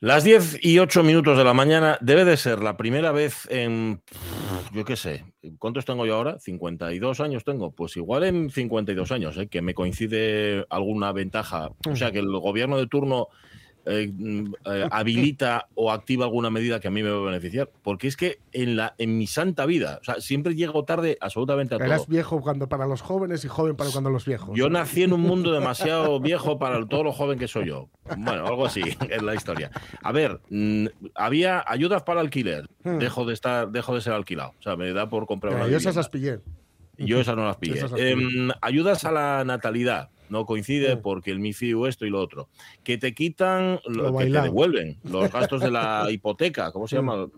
Las 10 y 8 minutos de la mañana debe de ser la primera vez en, yo qué sé, ¿cuántos tengo yo ahora? 52 años tengo. Pues igual en 52 años, ¿eh? que me coincide alguna ventaja. O sea, que el gobierno de turno eh, mm, eh, habilita o activa alguna medida que a mí me va a beneficiar. Porque es que en, la, en mi santa vida, o sea, siempre llego tarde absolutamente a todo. Eras viejo cuando para los jóvenes y joven para cuando los viejos. Yo nací en un mundo demasiado viejo para todo lo joven que soy yo. Bueno, algo así es la historia. A ver, mm, había ayudas para alquiler. Hmm. Dejo de estar, dejo de ser alquilado. O sea, me da por comprar una Pero yo esas las pillé. Yo esas no las pillé. Esas las pillé. Em, ayudas a la natalidad. No coincide Mm. porque el MIFIU esto y lo otro. Que te quitan, lo, Lo que te devuelven los gastos de la hipoteca. ¿Cómo se Mm. llama?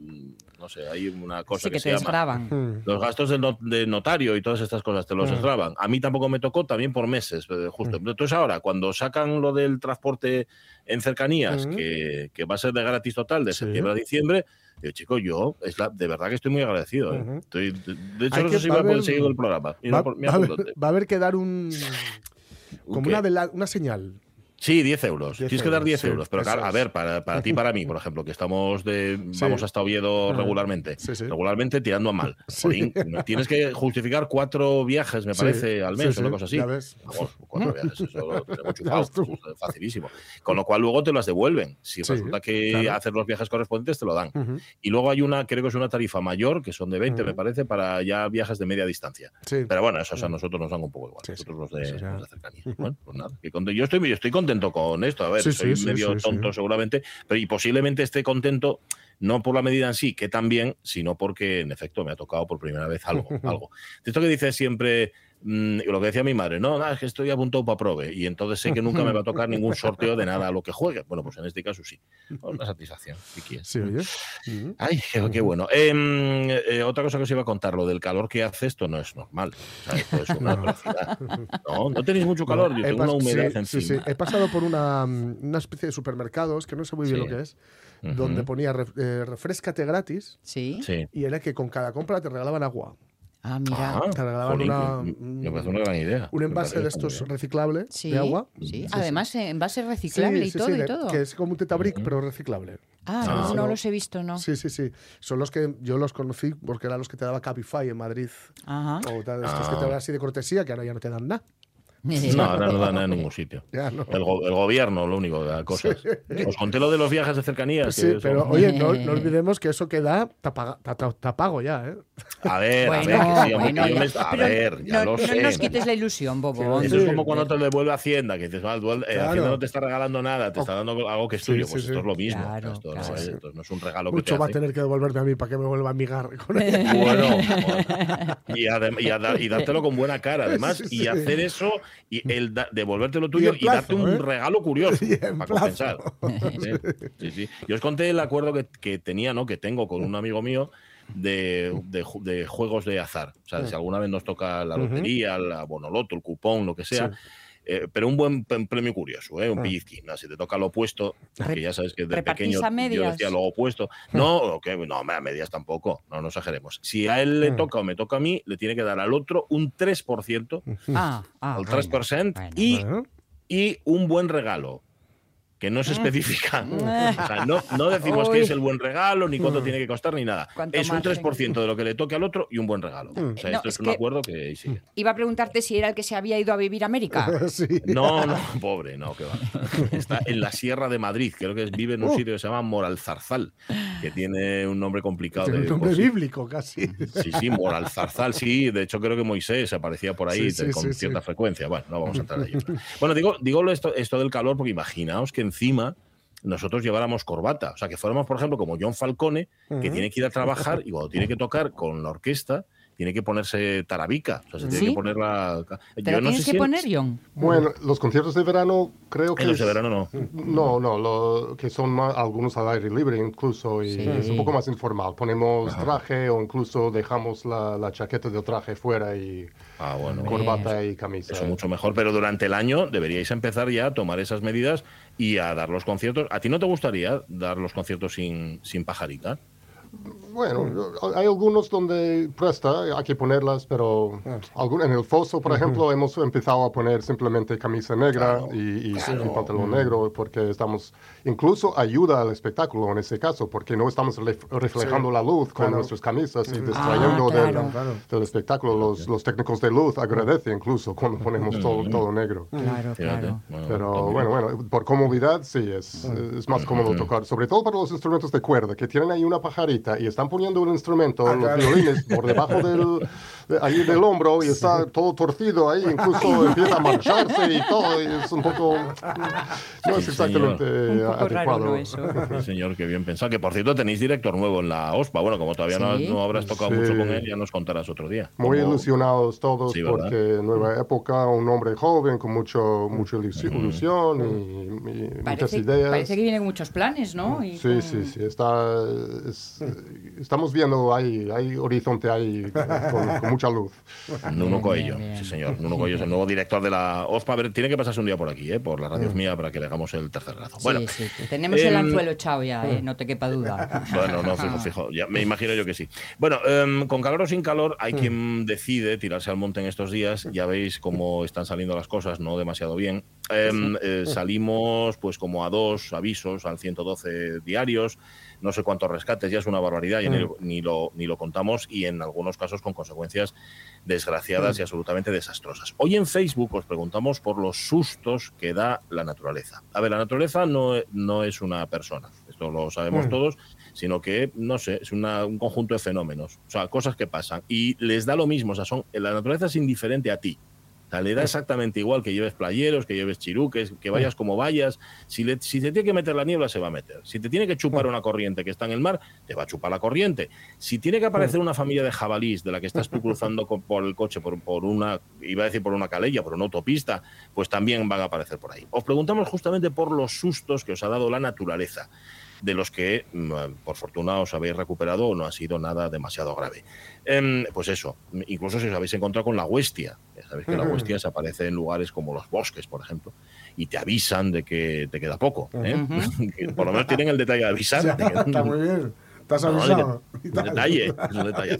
No sé, hay una cosa Sí, que, que se te llama. desgraban. Los gastos de, no- de notario y todas estas cosas te los Mm. desgraban. A mí tampoco me tocó, también por meses, eh, justo. Mm. Entonces ahora, cuando sacan lo del transporte en cercanías, Mm. que, que va a ser de gratis total de Sí. septiembre a diciembre, digo, chico, yo es la, de verdad que estoy muy agradecido. ¿eh? Estoy- de, de hecho, Hay no sé si va a haber- seguir el programa. Por- haber, va a haber que dar un. Como ¿Qué? una, una señal. Sí, 10 euros. 10 Tienes que dar euros, 10 sí, euros. Pero claro, a ver, para, para ti y para mí, por ejemplo, que estamos de. Sí. Vamos hasta Oviedo regularmente. Sí, sí. Regularmente tirando a mal. Jolín, tienes que justificar cuatro viajes, me parece, al mes o una cosa así. Vamos, cuatro viajes, eso lo tenemos chufado, facilísimo. Con lo cual luego te las devuelven. Si resulta que claro. haces los viajes correspondientes, te lo dan. Y luego hay una, creo que es una tarifa mayor, que son de 20, me parece, para ya viajes de media distancia. Pero bueno, eso a nosotros nos dan un poco igual. Nosotros los de, los de cercanía. Bueno, pues nada. que Yo estoy, yo estoy contento con esto. A ver, Sí, soy sí, medio sí, tonto seguramente, pero y posiblemente esté contento no por la medida en sí, que también, sino porque en efecto me ha tocado por primera vez algo. algo. De esto que dice siempre, mm, lo que decía mi madre, no, nada, es que estoy apuntado para prove y entonces sé que nunca me va a tocar ningún sorteo de nada a lo que juegue. Bueno, pues en este caso sí. Una satisfacción. ¿qué quieres? Sí, oye. Ujú. Ay, qué, qué bueno. Em, eh, otra cosa que os iba a contar, lo del calor que hace esto no es normal. O sea, esto es una No. atrocidad. No, no tenéis mucho calor, yo tengo una humedad sí, encima. sí, sí. He pasado por una, mm, una especie de supermercados, que no sé muy bien Sí. lo que es, donde ponía eh, refrescate gratis Sí. Sí. y era que con cada compra te regalaban agua. Ah, mira. Ah, Te regalaban jolín, una- me parece una gran idea. Un envase de estos reciclable Sí, de agua. sí. Sí, Además, base Sí, reciclable y sí, todo sí, y de- todo. Que es como un tetabric, pero reciclable. Ah, Ah. no, los he visto, ¿no? Sí, sí, sí. Son los que yo los conocí porque eran los que te daba Cabify en Madrid. Ajá. O tal, estos Ah. que te daban así de cortesía, que ahora ya no te dan nada. No, ahora no da nada en ningún sitio. Ya no. El, go- el gobierno, lo único que da cosas. Os conté lo de los viajes de cercanías. Sí, que pero oye, no, no olvidemos que eso queda tapaga- ta- ta- tapago ya, ¿eh? A ver, a ver, que sí, hombre, bueno, que yo ya. me- a Pero ver, ya no, lo no sé. nos quites la ilusión, Bobo. Eso es Sí. como cuando te devuelve Hacienda, que dices, "Ah, duel- eh, Claro. Hacienda no te está regalando nada, te está dando algo que es Sí, tuyo. sí, pues sí. esto es lo mismo. Claro, esto, claro. no, es, Sí. esto no es un regalo que Mucho te va a tener que devolverme a mí para que me vuelva a migar con él. Bueno, y, y, dártelo con buena cara, además, Sí, y sí. hacer eso, y el da- devolverte lo tuyo y, darte un ¿eh? regalo curioso para compensar. Sí, sí, sí. Yo os conté el acuerdo que, que tenía, ¿no? Que tengo con un amigo mío de, de de juegos de azar. O sea, si alguna vez nos toca la lotería, la bonoloto, el cupón, lo que sea. Eh, pero un buen premio curioso, ¿eh? un Ah. pellizquín. ¿no? Si te toca lo opuesto, Rep- ya sabes que de ¿repartís pequeño a yo medias? decía lo opuesto. No, o que- no, a medias tampoco, no nos exageremos. Si a él le Mm. toca o me toca a mí, le tiene que dar al otro un 3%, Ah, ah, al bueno, 3%, bueno. y, Bueno. y un buen regalo. Que no se especifica. O sea, no, no decimos que es el buen regalo, ni cuánto Mm. tiene que costar, ni nada. Es un margen. 3% de lo que le toque al otro y un buen regalo. Mm. O sea, No, esto es, es un que- acuerdo que sigue. Iba a preguntarte si era el que se había ido a vivir a América. Sí. No, no, pobre, no, que va. Está en la Sierra de Madrid, creo que vive en un Uh. sitio que se llama Moralzarzal, que tiene un nombre complicado. Tiene un de nombre sí. bíblico casi. Sí, sí, Moralzarzal, sí. De hecho, creo que Moisés aparecía por ahí Sí, sí, con cierta frecuencia. Bueno, no vamos a entrar ahí. Bueno, digo, digo esto, esto del calor porque imaginaos que encima nosotros lleváramos corbata. O sea, que fuéramos, por ejemplo, como John Falcone, que Ujú. tiene que ir a trabajar y cuando tiene que tocar con la orquesta, tiene que ponerse tarabica. O sea, se tiene ¿Sí? que poner la. Pero tienes que en- poner, John. Bueno, los conciertos de verano creo que En los de verano no. No, no, lo, que son más- algunos al aire libre incluso y Sí. es un poco más informal. Ponemos Ajá. traje o incluso dejamos la, la chaqueta del traje fuera y Ah, bueno. Corbata y camisa. Eso mucho mejor, pero durante el año deberíais empezar ya a tomar esas medidas y a dar los conciertos. ¿A ti no te gustaría dar los conciertos sin, sin pajarita? Bueno, hay algunos donde presta, hay que ponerlas, pero algún- en el foso, por ejemplo, hemos empezado a poner simplemente camisa negra y, y- y pantalón negro, porque estamos, incluso ayuda al espectáculo en ese caso, porque no estamos ref- reflejando Sí, la luz con claro. nuestras camisas y distrayendo Ah, del, claro. Claro. del espectáculo. Los, los técnicos de luz agradecen incluso cuando ponemos todo, todo negro. Claro, claro. Pero bueno, bueno, por comodidad sí, es, es más cómodo tocar, sobre todo para los instrumentos de cuerda, que tienen ahí una pajarita y están poniendo un instrumento, Ah, los claro. violines, por debajo del, de- ahí del hombro y está todo torcido ahí, incluso empieza a mancharse y todo, y es un poco... No es exactamente Un poco raro, adecuado. ¿no? Eso. Sí, señor, qué bien pensado. Que por cierto tenéis director nuevo en la OSPA. Bueno, como todavía no, Sí. no habrás tocado Sí. mucho con él, ya nos contarás otro día. Muy Como- ilusionados todos porque nueva época, un hombre joven con mucho, mucha ilusión, ilusión y, y muchas Parece, ideas. parece que viene con muchos planes, ¿no? Y Sí, con- sí, sí. Está, es- estamos viendo, hay, hay horizonte ahí con, con mucha luz. Nuno Coello, sí señor. Nuno Coello es el nuevo director de la OSPA. A ver, tiene que pasarse un día por aquí, ¿eh? por la radio mía, para que le hagamos el tercer brazo. Sí, Bueno, sí, sí. Tenemos el em, anzuelo echado ya, ¿eh? no te quepa duda. Bueno, no, fijo, fijo. Ya, me imagino yo que sí. Bueno, em, con calor o sin calor, hay quien decide tirarse al monte en estos días. Ya veis cómo están saliendo las cosas, no demasiado bien. Em, eh, salimos pues como a dos avisos al 112 diarios, no sé cuántos rescates, ya es una barbaridad, ya ni, ni lo, ni lo contamos y en algunos casos con consecuencias desgraciadas y absolutamente desastrosas. Hoy en Facebook os preguntamos por los sustos que da la naturaleza. A ver, la naturaleza no, no es una persona, esto lo sabemos Mm. todos, sino que, no sé, es una- un conjunto de fenómenos, o sea, cosas que pasan y les da lo mismo, o sea, son, la naturaleza es indiferente a ti. O sea, le da exactamente igual que lleves playeros, que lleves chiruques, que vayas como vayas. Si, le, si te tiene que meter la niebla, se va a meter. Si te tiene que chupar una corriente que está en el mar, te va a chupar la corriente. Si tiene que aparecer una familia de jabalís de la que estás tú cruzando por el coche, por, por una, iba a decir por una calella, por una autopista, pues también van a aparecer por ahí. Os preguntamos justamente por los sustos que os ha dado la naturaleza de los que, mm, por fortuna, os habéis recuperado o no ha sido nada demasiado grave. Em, pues eso, incluso si os habéis encontrado con la huestia. Ya sabéis que la huestia se aparece en lugares como los bosques, por ejemplo, y te avisan de que te queda poco. ¿eh? Por lo menos tienen el detalle de avisar. Ya, de que- está muy bien. ¿Te has no, de avisado? detalle, es un detalle.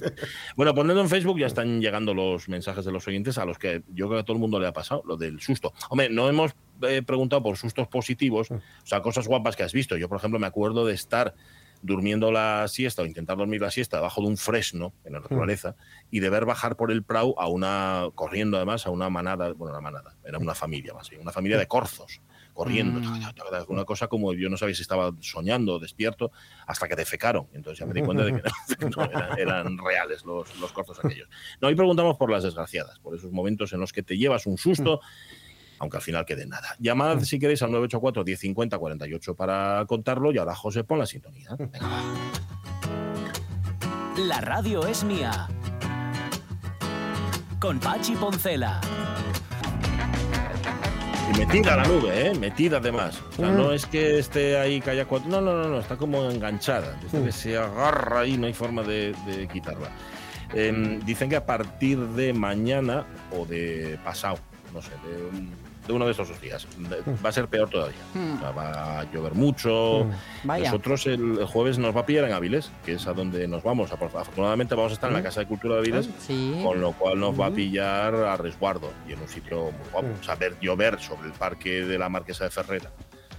Bueno, poniendo en Facebook ya están llegando los mensajes de los oyentes a los que yo creo que a todo el mundo le ha pasado, lo del susto. Hombre, no hemos eh, preguntado por sustos positivos, o sea, cosas guapas que has visto. Yo, por ejemplo, me acuerdo de estar durmiendo la siesta o intentar dormir la siesta debajo de un fresno en la naturaleza y de ver bajar por el prau a una, corriendo además, a una manada, bueno, una manada, era una familia más una familia de corzos corriendo, Mm. una cosa como yo no sabía si estaba soñando o despierto hasta que defecaron. Entonces ya me di cuenta de que no, eran, eran reales los, los corzos aquellos. No, hoy preguntamos por las desgraciadas, por esos momentos en los que te llevas un susto, aunque al final quede nada. Llamad si queréis al 984 1050 48 para contarlo y ahora José pon la sintonía. Venga, va. La radio es mía. Con Pachi Poncela. Y metida a la nube, ¿eh? Metida además. O sea, no es que esté ahí que haya cuatro. No, no, no, no, está como enganchada. Desde que se agarra ahí, no hay forma de, de quitarla. Em, dicen que a partir de mañana o de pasado, no sé, de, un- de uno de estos dos días, de- va a ser peor todavía. O sea, va a llover mucho. Vaya. Nosotros el, jueves nos va a pillar en Avilés, que es a donde nos vamos. Afortunadamente vamos a estar en la Casa de Cultura de Avilés. Sí. Con lo cual nos va a pillar a resguardo y en un sitio muy guapo. O sea, ver llover sobre el parque de la Marquesa de Ferrera,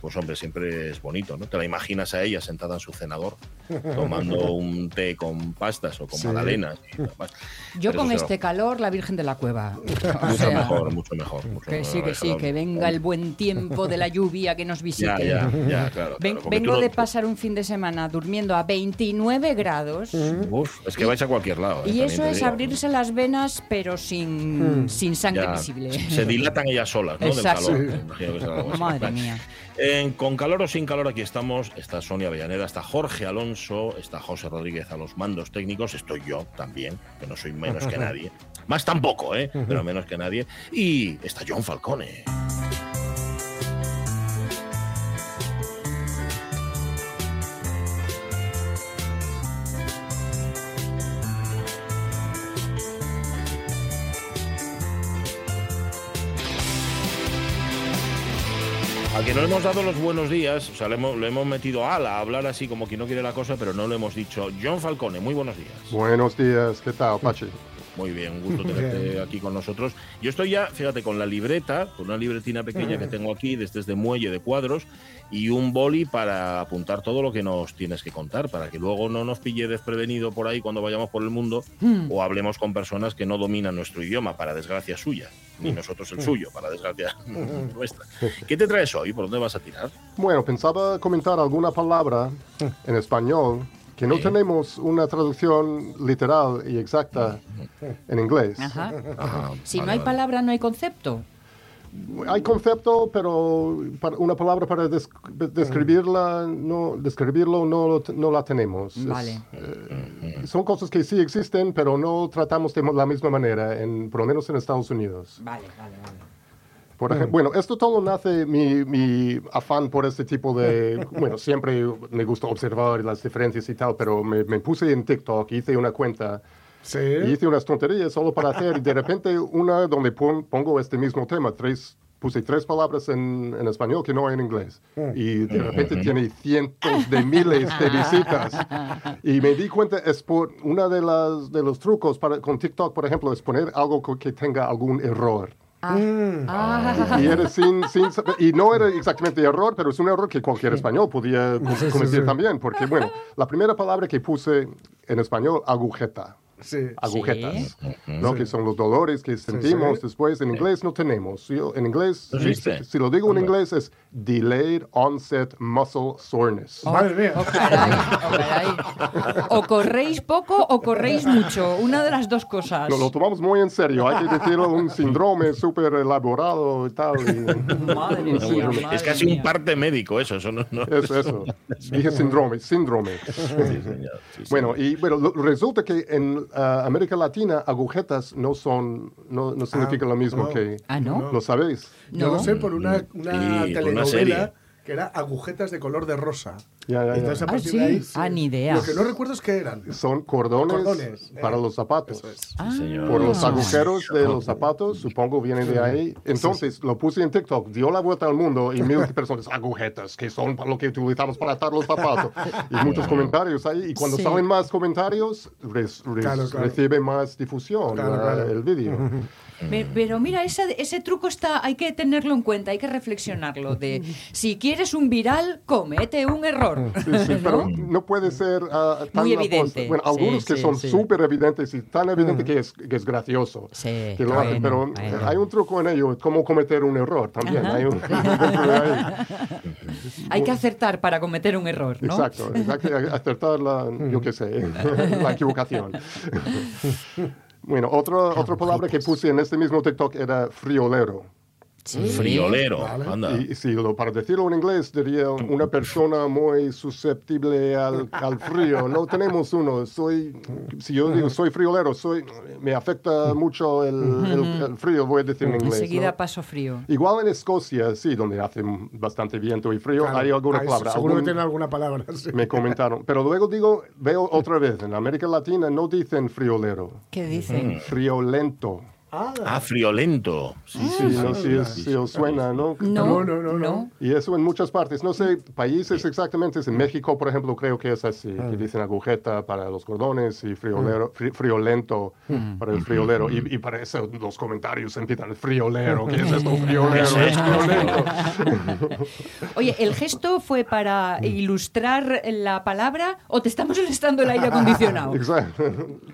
pues hombre, siempre es bonito, ¿no? Te la imaginas a ella sentada en su cenador, tomando un té con pastas o con Sí. magdalenas. y. Yo Pero con este calor, la Virgen de la Cueva. Mucho sea, mejor, mucho mejor. mucho Que mejor. sí, que sí, que venga el buen tiempo de la lluvia que nos visite. Ya, ya, ya, claro. Ven- vengo no- de pasar un fin de semana durmiendo a 29 grados. Uf, es que vais a cualquier lado. ¿eh? Y eso es digo. abrirse las venas, pero sin, sin sangre Ya, visible. Se dilatan ellas solas, ¿no? Exacto. Del calor. Madre mía. En con calor o sin calor, aquí estamos. Está Sonia Avellaneda, está Jorge Alonso, está José Rodríguez a los mandos técnicos. Estoy yo también, que no soy menos que nadie. Más tampoco, ¿eh? Pero menos que nadie. Y está John Falcone. Que no le hemos dado los buenos días, o sea, le hemos, le hemos metido ala a hablar así como quien no quiere la cosa, pero no le hemos dicho. John Falcone, muy buenos días. Buenos días, ¿qué tal, Pachi? Muy bien, un gusto tenerte aquí con nosotros. Yo estoy ya, fíjate, con la libreta, con una libretina pequeña que tengo aquí, desde este muelle de cuadros, y un boli para apuntar todo lo que nos tienes que contar, para que luego no nos pille desprevenido por ahí cuando vayamos por el mundo o hablemos con personas que no dominan nuestro idioma, para desgracia suya, ni nosotros el suyo, para desgracia nuestra. ¿Qué te traes hoy? ¿Por dónde vas a tirar? Bueno, pensaba comentar alguna palabra en español que no Sí. tenemos una traducción literal y exacta en inglés. Ajá. Ah, Si vale, no hay vale. palabra, no hay concepto. Hay concepto, pero para- una palabra para des- describirla, no, describirlo no, no la tenemos. Es- Vale. eh, son cosas que sí existen, pero no tratamos de la misma manera, en, por lo menos en Estados Unidos. Vale, vale, vale. Por ejemplo, bueno, esto todo nace mi, mi afán por este tipo de, bueno, siempre me gusta observar las diferencias y tal, pero me, me puse en TikTok, hice una cuenta Sí. y hice unas tonterías solo para hacer, y de repente una donde pon- pongo este mismo tema, tres, puse tres palabras en, en español que no hay en inglés, y de repente tiene cientos de miles de visitas, y me di cuenta, es por, una de, las, de los trucos para, con TikTok, por ejemplo, es poner algo que tenga algún error. Ah, Y, era sin, sin y no era exactamente error, pero es un error que cualquier español podía co- Sí, sí, cometer sí. también. Porque, bueno, la primera palabra que puse en español, agujeta. Sí. Agujetas, ¿no? Que son los dolores que sentimos sí. después. En inglés no tenemos. Yo- en inglés, ¿No si, si lo digo en inglés, es delayed onset muscle soreness. Madre mía. oh, caray, oh, caray. O corréis poco o corréis mucho. Una de las dos cosas. No, lo tomamos muy en serio. Hay que decirlo un síndrome súper elaborado y tal. y- Madre mía, Es casi un parte médico eso, eso no... no- Eso, eso. Dije síndrome, síndrome. Sí, sí, Bueno, y bueno, lo- resulta que en ah, América Latina agujetas no son, no, no significa lo mismo no. que... Ah, ¿no? ¿Lo sabéis? Yo No. lo sé por una, una Sí, por una telenovela serie. que era agujetas de color de rosa. Ya, ya, ya. Entonces, a Ah, partir sí. de ahí, Ah, ni idea. Lo que no recuerdo es qué eran. Son cordones, Cordones, eh. para los zapatos. Eso es. Ah. señor. Por los Ah. agujeros de los zapatos, supongo viene de ahí. Entonces lo puse en TikTok, dio la vuelta al mundo y mil personas, agujetas, que son lo que utilizamos para atar los zapatos. Y muchos comentarios ahí. Y cuando Sí. salen más comentarios, res- res- Claro, claro. recibe más difusión Claro, la- claro. el vídeo. Pe- Pero mira, esa- ese truco está, hay que tenerlo en cuenta, hay que reflexionarlo. De si quieres un viral, comete un error. Sí, sí, pero no puede ser ah, tan Muy evidente. Bueno, Sí, algunos que sí, son sí. súper evidentes y tan evidente que, es, que es gracioso. Sí, que lo hacen, bueno, pero bueno. hay un truco en ello, cómo cometer un error también. Hay un-. Hay que acertar para cometer un error, ¿no? Exacto, exacto, acertar la, yo qué sé, la equivocación. Bueno, otro, otra palabra que puse en este mismo TikTok era friolero. Friolero, Vale. anda. Y si lo, para decirlo en inglés, diría una persona muy susceptible al, al frío. No tenemos uno. Soy, si yo digo soy friolero, soy, me afecta mucho el, el- el frío, voy a decir en inglés. Enseguida ¿no? paso frío. Igual en Escocia, sí, donde hace bastante viento y frío, Claro, hay alguna palabra. Seguro algún- que tiene alguna palabra. sí. me comentaron. Pero luego digo, veo otra vez, en América Latina no dicen friolero, ¿Qué dicen? friolento. Ah, Ah, friolento. Sí, Sí, no sé si, si os suena, ¿no? No, No, no, no, no. Y eso en muchas partes, no sé, países exactamente, en México, por ejemplo, creo que es así, que dicen agujeta para los cordones y friolero, fri- friolento para el friolero. Y, y para eso los comentarios empiezan, friolero, ¿qué es esto? Friolero, es friolento. Oye, ¿el gesto fue para ilustrar la palabra o te estamos molestando el aire acondicionado? Exacto.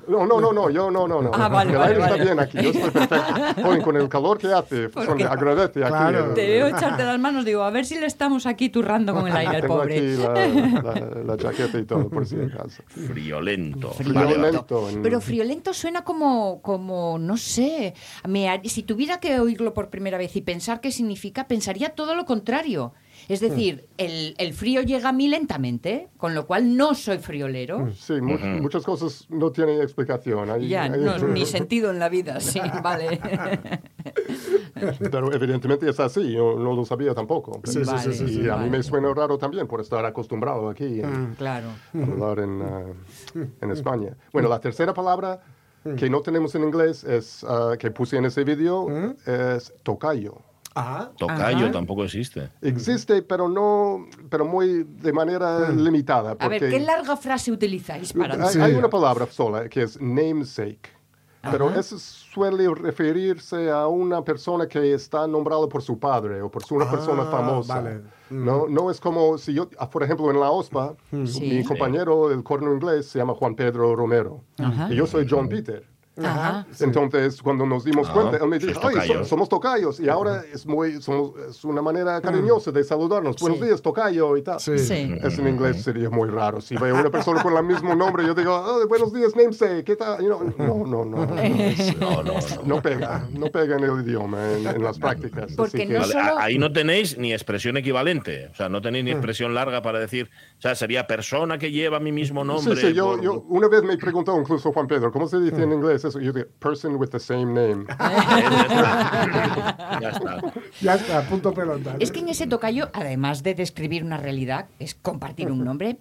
No, no, no, no, yo no, no, no. Ah, vale, el vale, aire vale. está bien aquí, yo perfecto. Joder, con el calor que hace, son, Porque- agradece aquí. Claro. el- Te veo echarte las manos, digo, a ver si le estamos aquí turrando con el aire al pobre. aquí la, la- la chaqueta y todo, por si acaso. Friolento. Friolento. Vale, Pero friolento suena como, como no sé, me si tuviera que oírlo por primera vez y pensar qué significa, pensaría todo lo contrario. Es decir, el, el frío llega a mí lentamente, con lo cual no soy friolero. Sí, mu- muchas cosas no tienen explicación. Hay- Ya, hay- no, ni sentido en la vida, sí, vale. Pero evidentemente es así, yo no lo sabía tampoco. Sí, sí, sí, sí, y sí, a mí vale. me suena raro también por estar acostumbrado aquí a Claro. hablar en, ah, en España. Bueno, la tercera palabra que no tenemos en inglés es ah, que puse en ese vídeo es tocayo. Ah, Tocayo Ajá. tampoco existe. Existe, pero no, pero muy de manera limitada. A ver, porque- ¿qué larga frase utilizáis para Hay, Sí. hay una palabra sola que es namesake, pero eso suele referirse a una persona que está nombrada por su padre o por su- una Ah, persona famosa. vale. No, no es como si yo, ah, por ejemplo, en la OSPA, Sí. mi compañero, el corno inglés, se llama Juan Pedro Romero Ajá. y yo soy John Peter. Ajá. Entonces, cuando nos dimos Ah, cuenta, él me dijo, "Ay, so- tocayos". somos tocayos. Y ahora es, muy, somos, es una manera cariñosa de saludarnos. Buenos Sí. días, tocayo y tal. Sí. Sí. Eso en inglés sería muy raro. Si veo una persona con el mismo nombre, yo digo, "Oh, buenos días, namesake, ¿qué tal? You know, no, no, no. No, no, no. No pega, no pega en el idioma, en, en las prácticas. Porque Así que- no Vale, solo- ahí no tenéis ni expresión equivalente. O sea, no tenéis ni Mm. expresión larga para decir. O sea, sería persona que lleva mi mismo Sí, nombre. sí, yo, por- yo una vez me preguntó incluso Juan Pedro, ¿cómo se dice en inglés eso? Yo digo, person with the same name. Ya está. Ya está, punto pelota. Es que en ese tocayo, además de describir una realidad, es compartir un nombre,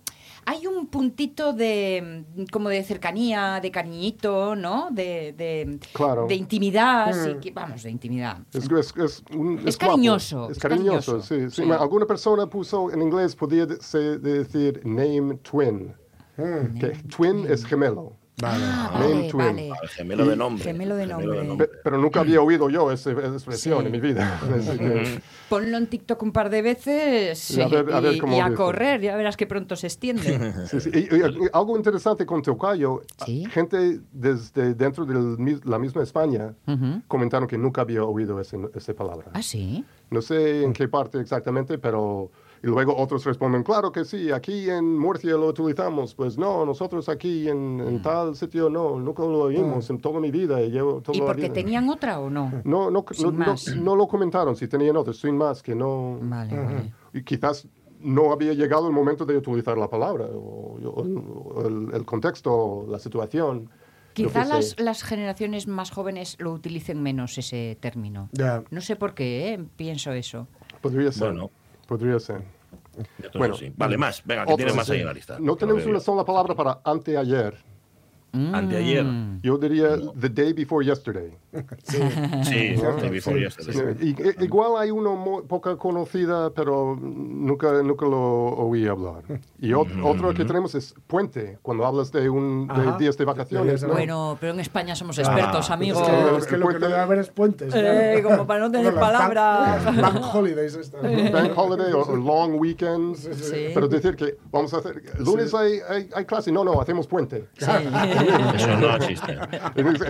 hay un puntito de mm, como de cercanía, de cariñito, ¿no? De, de, Claro. de intimidad, sí, que- vamos, de intimidad. Es, es, es, un- Es guapo. cariñoso, Es es cariñoso, cariñoso, sí. sí. sí. Alguna persona puso en inglés, podía decir name twin. Que twin es gemelo. Vale. Ah, vale, twin. vale. Al Gemelo de nombre. Gemelo de nombre. Pe- Pero nunca había oído yo esa, expresión Sí. en mi vida. Que- Ponlo en TikTok un par de veces Y a ver- a ver y- y a correr, ya verás que pronto se extiende. Sí, sí. Y, y- y algo interesante con Tocayo, Sí. gente desde dentro de la misma España Ujú. comentaron que nunca había oído esa palabra. ¿Ah, sí? No sé en qué parte exactamente, pero... Y luego otros responden, claro que sí, aquí en Murcia lo utilizamos. Pues no, nosotros aquí en, en tal sitio no, nunca lo oímos en toda mi vida. Y, llevo toda ¿Y la porque vida". tenían otra o no? No, no, Sin no, no- más. no lo comentaron, si tenían otros, sin más, que no... Vale, vale. Y quizás no había llegado el momento de utilizar la palabra, o, o- o el, el contexto, la situación. Quizá las, las generaciones más jóvenes lo utilicen menos ese término. Ya. No sé por qué, ¿eh? pienso eso. Podría ser. Bueno. Podría ser. Todo Bueno. sí. Vale, más. Venga, que tienes más sí. ahí en la lista. No tenemos una sola palabra para anteayer. Anteayer. Mm. Yo diría the day before yesterday. Sí, the before yesterday. Y- i- igual hay uno muy poca conocida, pero nunca, nunca lo oí hablar. Y ot- otro que tenemos es puente, cuando hablas de, un, de días de vacaciones. ¿no? Bueno, pero en España somos expertos, Ah, amigo. Es que, es que lo que puente- no debe haber es puentes. Eh, como para no tener Bueno, palabras. Bank, bank holidays. ¿no? Bank holiday o long weekends. Sí. Pero decir que vamos a hacer. Lunes hay, hay, hay clase. No, no, hacemos puente. Sí. Eso no existe.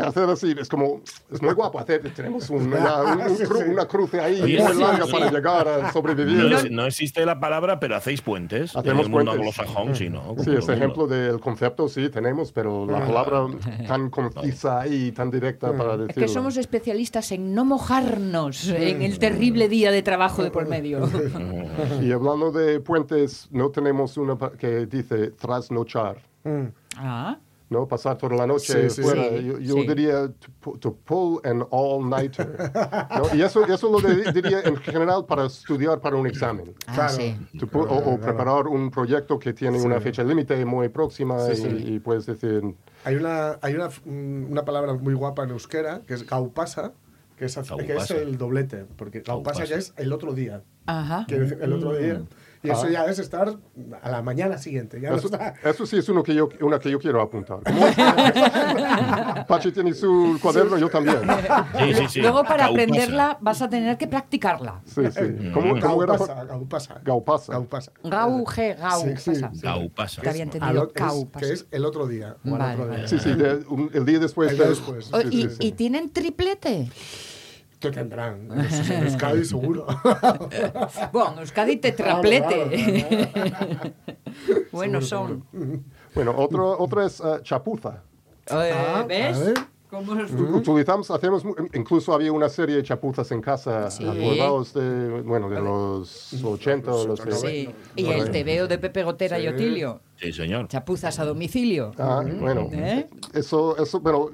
Hacer así, es como. Es muy guapo hacer. Tenemos un- una, un- un cru- una cruce ahí Oye, muy sí, larga sí. para llegar a sobrevivir. No, es- no existe la palabra, pero hacéis puentes. Hacemos en el mundo puentes. anglosajón, sí, ¿no? Como Sí, ese ejemplo del concepto sí tenemos, pero la palabra tan concisa y tan directa para Es decirlo. que somos especialistas en no mojarnos en el terrible día de trabajo de por medio. Y hablando de puentes, no tenemos una que dice trasnochar. Ah, ¿no? Pasar toda la noche Sí, sí, fuera. sí. yo yo Sí. diría to, to pull an all-nighter. ¿no? Y eso, eso lo de- diría en general para estudiar para un examen. ah, Claro. sí. To pu- o, o preparar un proyecto que tiene una fecha límite muy próxima Sí, y, sí. y puedes decir... Hay una, hay una, mm, una palabra muy guapa en euskera que es gaupasa, que es, que es el doblete, porque gaupasa Gaupasa. ya es el otro día. Ajá. El otro día. Y eso Ah. ya es estar a la mañana siguiente. Ya no Eso, está. eso sí es uno que yo, una que yo quiero apuntar. Pachi tiene su cuaderno, yo también. Sí, sí, sí. Luego para Gaupasa. aprenderla vas a tener que practicarla. Sí, sí. ¿Cómo, cómo era? Gaupasa, gaupasa. Gaupasa. Gaupasa. Gau, G, gau. Sí, sí, pasa. sí. Gaupasa. Te había entendido. o- es- Gau, pasa. que es el otro día. Vale, otro vale. día. Sí, sí, de- un- el día después. El día de- después. Oh, sí, y, sí, sí. y tienen triplete? Que tendrán. En Euskadi seguro. Bueno, Euskadi tetraplete. Buenos son. Bueno, otro, otra es eh, chapuza. Eh, Ah, a ¿Ves? ver. ¿Cómo nos- Utilizamos, hacemos, incluso había una serie de chapuzas en casa, Sí. acordados de, bueno, de los 80 o los... Los Sí. Bueno, Y el tebeo de Pepe Gotera y Sí. Otilio. Sí, señor. Chapuzas a domicilio. Ah, bueno, ¿Eh? eso, eso, bueno,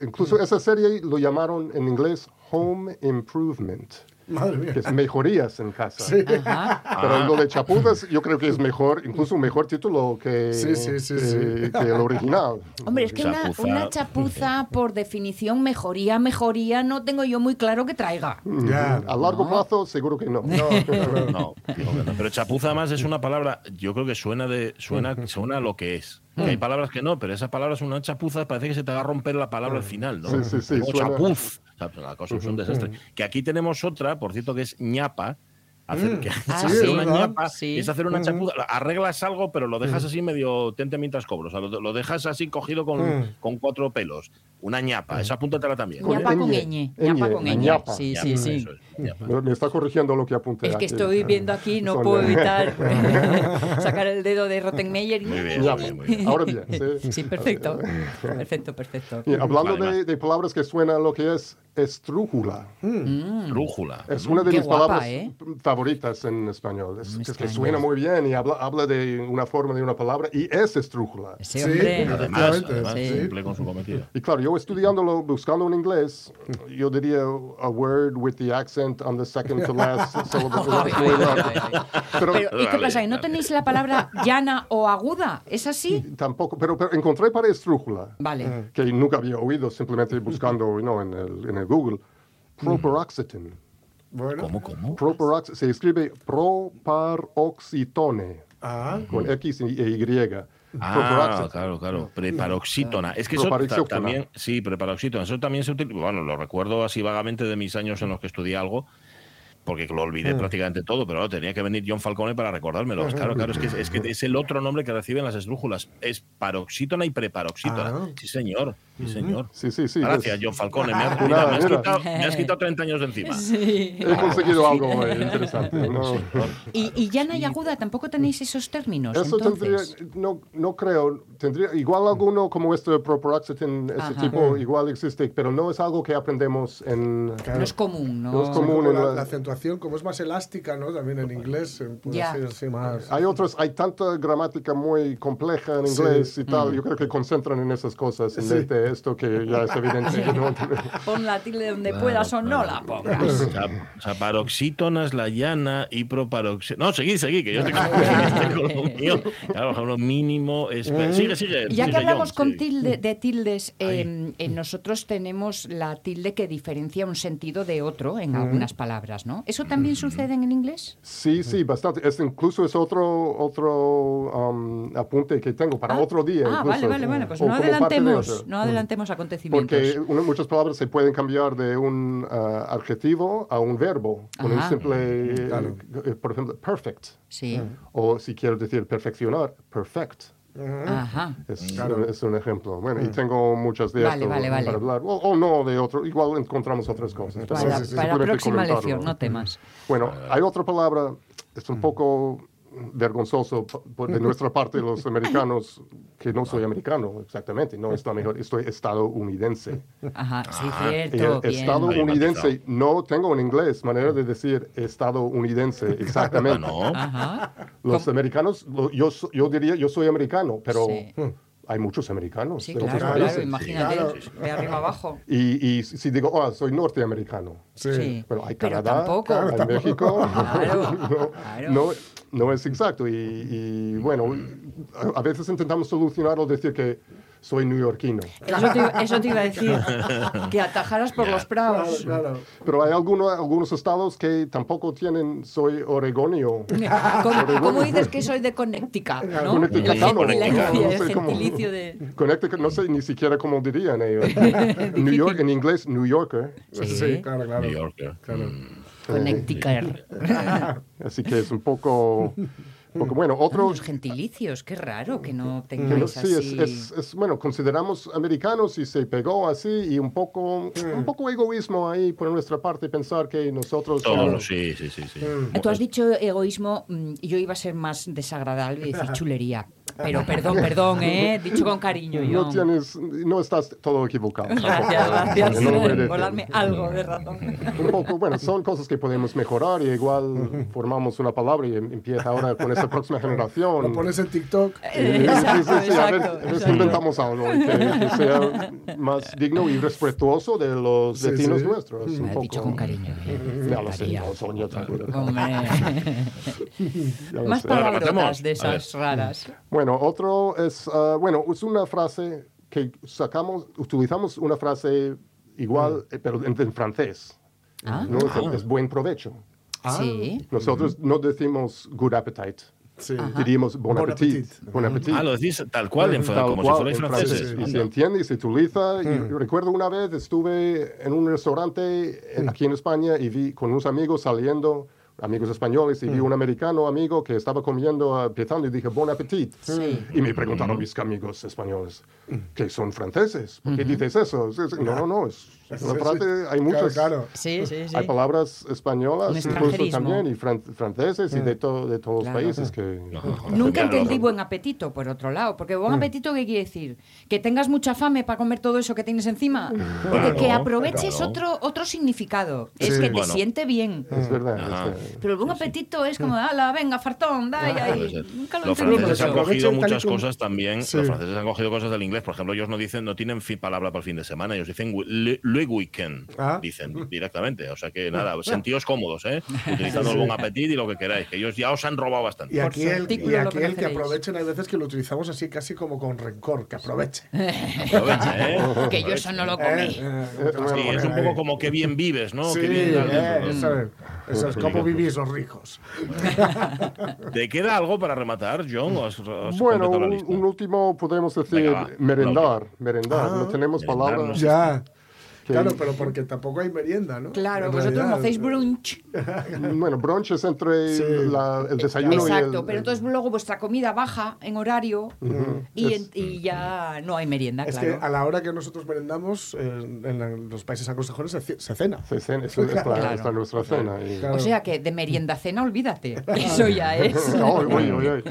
incluso esa serie lo llamaron en inglés Home Improvement. Madre mía. que es mejorías en casa. Ajá. Pero lo de chapuzas yo creo que es mejor, incluso un mejor título que, Sí, sí, sí, que- sí. que el original. Hombre, es que una, Chapuza. una chapuza, por definición, mejoría, mejoría, no tengo yo muy claro que traiga. Ya. A largo plazo seguro que no. No, no, pero chapuza además es una palabra, yo creo que suena de suena, suena a lo que es. Que hay palabras que no, pero esa palabra es una chapuza, parece que se te va a romper la palabra al final, ¿no? Sí, sí, sí, Como suena- chapuz. O sea, la cosa es un desastre. Que aquí tenemos otra, por cierto, que es ñapa. Hacer, que, Ah, hacer sí, una ñapa Sí. es hacer una chapuza. Arreglas algo, pero lo dejas así medio tente mientras cobro. O sea, lo, lo dejas así cogido con, con cuatro pelos. Una ñapa, esa apúntatela también. Ñapa con ñ, ñapa con ñ. ñapa. Sí, Ñapa, sí, sí. eso es. Me, me está corrigiendo lo que apunté. Es que antes. estoy viendo aquí, no Son- puedo evitar sacar el dedo de Rottenmeier y... Muy bien, Ya, muy bien, muy bien. Ahora bien. sí. Sí, perfecto. Perfecto, perfecto. Y hablando Vale, de, de palabras que suenan lo que es estrújula. Rújula. Es una de Mm. Qué mis guapa, palabras ¿eh? favoritas en español. Es, es que suena muy bien y habla, habla de una forma de una palabra y es estrújula. Sí, hombre... Además, además sí. cumple con su cometido. Y claro, yo estudiándolo, buscando en inglés, yo diría a word with the accent on the second to last syllable. Ay. Pero, Pero, ¿y qué pasa? ¿Y no tenéis la palabra llana o aguda? ¿Es así? tampoco, pero, pero encontré para estrújula, Vale. que nunca había oído, simplemente buscando ¿no? en, el, en el Google, proparoxetine. Bueno. ¿Cómo, cómo? Proparox- se escribe proparoxitone, Ah, con X e Y. Ah, claro, claro. Preparoxítona. Es que eso también, sí, preparoxítona. Eso también se utiliza. Bueno, lo recuerdo así vagamente de mis años en los que estudié algo, porque lo olvidé Mm. prácticamente todo, pero tenía que venir John Falcone para recordármelo. Claro, claro, es que, es que es el otro nombre que reciben las esdrújulas. Es paroxítona y preparoxítona. Ah. Sí, señor. Sí, señor. Sí, sí, sí. Gracias, es- John Falcone. Me has, mira, me has quitado, me has quitado 30 años de encima. He conseguido algo eh, interesante. ¿no? ¿Y, y llana y aguda tampoco tenéis esos términos? Eso tendría, entonces? no, no creo, tendría, igual alguno como este de proparoxetine, ese Ajá. tipo igual existe, pero no es algo que aprendemos en... No es común, ¿no? No es Sí, común en la, la- como es más elástica, ¿no? También en inglés, puede ser así más. Hay otros, hay tanta gramática muy compleja en Sí. inglés y tal, yo creo que concentran en esas cosas en vez de esto que ya es evidente. no- Pon la tilde donde puedas o no la pongas. O sea, o sea, paroxítona es la llana y proparoxítona. No, seguid, seguid, que yo estoy con, lo mío. Claro, mínimo. es- Sigue, sigue. Y ya sigue, que hablamos John, con sí. tilde, de tildes, eh, eh, nosotros tenemos la tilde que diferencia un sentido de otro en algunas palabras, ¿no? ¿Eso también sucede en el inglés? Sí, sí, bastante. Es, incluso es otro, otro um, apunte que tengo para Ah, otro día. Ah, incluso, vale, vale, vale. Pues o no adelantemos, no adelantemos acontecimientos. Porque una- muchas palabras se pueden cambiar de un ah, adjetivo a un verbo con un Ajá. simple, eh, eh, por ejemplo, perfect. Sí. O si quiero decir perfeccionar, perfect. Ajá. Es, es un ejemplo. Bueno, y tengo muchas de Mm. Vale, esto vale, vale. para hablar. O, o no de otro. Igual encontramos otras cosas. Para, para la próxima comentarlo. lección, no temas. Bueno, hay otra palabra, es un poco vergonzoso p- p- de nuestra parte los americanos, que no soy americano exactamente, no está mejor, estoy estadounidense. Ajá, sí, Ah, el cierto. bien. estadounidense no tengo en inglés manera de decir estadounidense Ah, exactamente. no. Ajá. Los americanos, yo, yo diría yo soy americano, pero Sí. hay muchos americanos Sí, de claro, otros claro, países. imagínate, Claro. de arriba abajo. Y, y si digo, oh, soy norteamericano, Sí. Sí. Bueno, hay Pero Canadá, tampoco. hay México. Claro, no, claro. no, no es exacto. Y, y, bueno, a, a veces intentamos solucionarlo decir que soy neoyorquino. Eso te, iba- eso te iba a decir, que atajaras por los Claro, prados. claro. Pero hay alguno- algunos estados que tampoco tienen soy oregonio. ¿Cómo, cómo dices que soy de Connecticut? ¿no? Connecticut, claro, cómo. gentilicio de... Connecticut, no sé ni siquiera cómo dirían ellos. New York, en inglés, New Yorker. Sí, Sí. claro, claro. New Yorker. Connecticut. Así que es un poco, poco bueno. Otro, Los gentilicios, qué raro que no tengáis sí, es, así. es, es, bueno, consideramos americanos y se pegó así y un poco, un poco egoísmo ahí por nuestra parte pensar que nosotros Todos, somos... sí, sí, sí. sí. Tú has dicho egoísmo, mm, yo iba a ser más desagradable y decir chulería. Pero perdón, perdón, ¿eh? Dicho con cariño, No tienes, no estás todo equivocado. Gracias, gracias No por darme algo de razón. Un poco, bueno, son cosas que podemos mejorar y igual formamos una palabra y em- empieza ahora con esta próxima generación. Lo pones en TikTok. Sí, sí, Exacto, sí, sí, a ver, exacto, a ver si exacto. inventamos algo que, que sea más digno y respetuoso de los vecinos sí. nuestros. Un Me poco, dicho con cariño. ¿eh? Ya lo sé, no. Hombre. Ya lo Más palabrotas de esas raras. Bueno, otro es, ah, bueno, es una frase que sacamos, utilizamos una frase igual, eh, pero en, en francés. Ah. ¿no? Es, es buen provecho. Sí. Nosotros no decimos good appetite, Sí. diríamos bon, Bon appetit. Bon appetit. Ah, lo decís tal cual, en, Tal como cual, si fuerais franceses. francés. Y se entiende y se utiliza. Y recuerdo una vez estuve en un restaurante en- aquí en España y vi con unos amigos saliendo, amigos españoles, y vi un americano amigo que estaba comiendo, ah, empezando, y dije, bon appetit. Sí. Y me preguntaron mis amigos españoles, que son franceses, ¿por qué dices eso? No, no, no, es frase, hay muchas. claro. Sí, sí, sí. Hay palabras españolas, incluso también, y fran- franceses, y de, to- de todos Claro. los países que... Nunca Claro. entendí buen apetito, por otro lado. Porque buen apetito, ¿qué quiere decir? ¿Que tengas mucha fame para comer todo eso que tienes encima? Porque que aproveches claro. otro, otro significado. Es que te Bueno. siente bien. Es verdad. Ajá. es que- Pero el buen apetito es como, ala, venga, fartón, dai, Puede ahí. ser. Nunca lo Los entendí franceses han cogido y muchas cosas también. Sí. Los franceses han cogido cosas del inglés. Por ejemplo, ellos no dicen, no tienen fi- palabra para el fin de semana. Ellos dicen weekend. Ah. Dicen directamente. O sea que nada, sentidos cómodos, ¿eh? Utilizando el buen apetito y lo que queráis. Que ellos ya os han robado bastante. Y aquí, el, y aquí el que aprovechen, hay veces que lo utilizamos así casi como con rencor, que aproveche. Aprovecha, ¿eh? Que yo eso no lo Eh, comí. eh, a Sí, es un poco como que bien vives, ¿no? Sí, bien eh, eso es. Eso es como vivís los ricos. ¿Te queda algo para rematar, John? ¿O has, has Bueno, un, lista? un último podemos decir Venga, merendar, merendar. Ah, no tenemos merendar, palabras. no. Ya. Que- Claro, pero porque tampoco hay merienda, ¿no? Claro, En vosotros no realidad. hacéis brunch. Bueno, brunch es entre Sí. la- el desayuno y el... Exacto, pero entonces luego vuestra comida baja en horario y, en- y ya no hay merienda, Es claro. que a la hora que nosotros merendamos, eh, en la- los países anglosajones se, se cena. se cena, es, es la, Claro. es la nuestra cena. y- Claro. O sea que de merienda cena, olvídate. Eso ya es. Uy, uy, uy.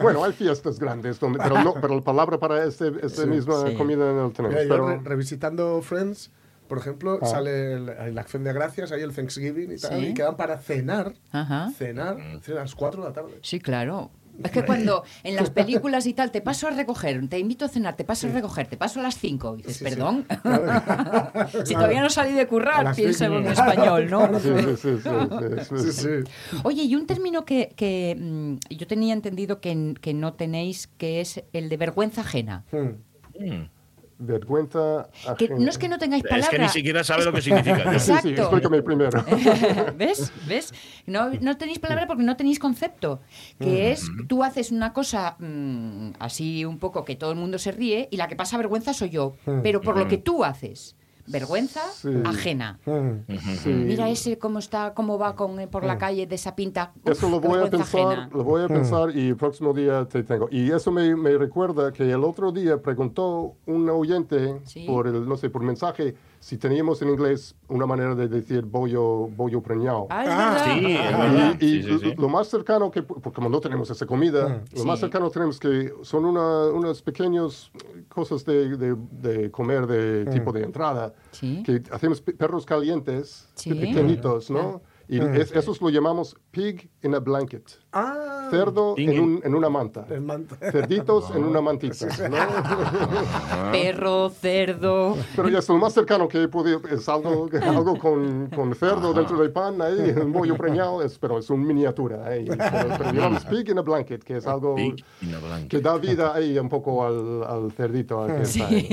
Bueno, hay fiestas grandes, donde, pero, no, pero la palabra para este, esta misma sí. comida no tenemos. Mira, yo pero, re- revisitando Friends, por ejemplo, Ah. sale el- en la acción de gracias, ahí el Thanksgiving y tal, Sí. y quedan para cenar, Ajá. cenar, cenar a las 4 de la tarde. Sí, claro. Es que cuando en las películas y tal te paso a recoger, te invito a cenar, te paso a recoger, te paso a las 5, dices, Sí, sí. perdón. si todavía no salí de currar, cinco. en español, ¿no? Oye, y un término que, que, mm, yo tenía entendido que, que no tenéis, que es el de vergüenza ajena. Hmm. Mm. Vergüenza Que no es que no tengáis palabra. Es que ni siquiera sabe lo que significa. John. Sí, sí, Exacto. explícame primero. ¿Ves? ¿Ves? No, no tenéis palabra porque no tenéis concepto. Que es, tú haces una cosa mm, así un poco que todo el mundo se ríe y la que pasa vergüenza soy yo. Pero por lo que tú haces. Vergüenza Sí. ajena. Sí. Mira ese cómo está, cómo va con, por la calle de esa pinta. Uf, Eso lo voy a pensar, ajena. lo voy a pensar y el próximo día te tengo. Y eso me, me recuerda que el otro día preguntó un oyente Sí. por el, no sé, por mensaje si teníamos en inglés una manera de decir bollo, bollo preñado. Ah, Ah. Sí, Ah. Y, y Sí, sí, lo más cercano que, porque como no tenemos esa comida, lo más cercano tenemos que son una, unas pequeñas cosas de, de- de comer de tipo de entrada, Sí. que hacemos pe- perros calientes, Sí. pequeñitos, ¿no? Y es- esos lo llamamos pig in a blanket. Ah, Cerdo en, in- un- en una manta. el manta. Cerditos en una mantita. ¿no? Perro, cerdo. Pero ya es lo más cercano que he podido. Es algo, algo con, con cerdo dentro del pan, ahí, un bollo preñado, es, pero es una miniatura. ahí. Pero, pero llamamos pig in a blanket, que es algo que da vida ahí un poco al, al cerdito. al que está ahí,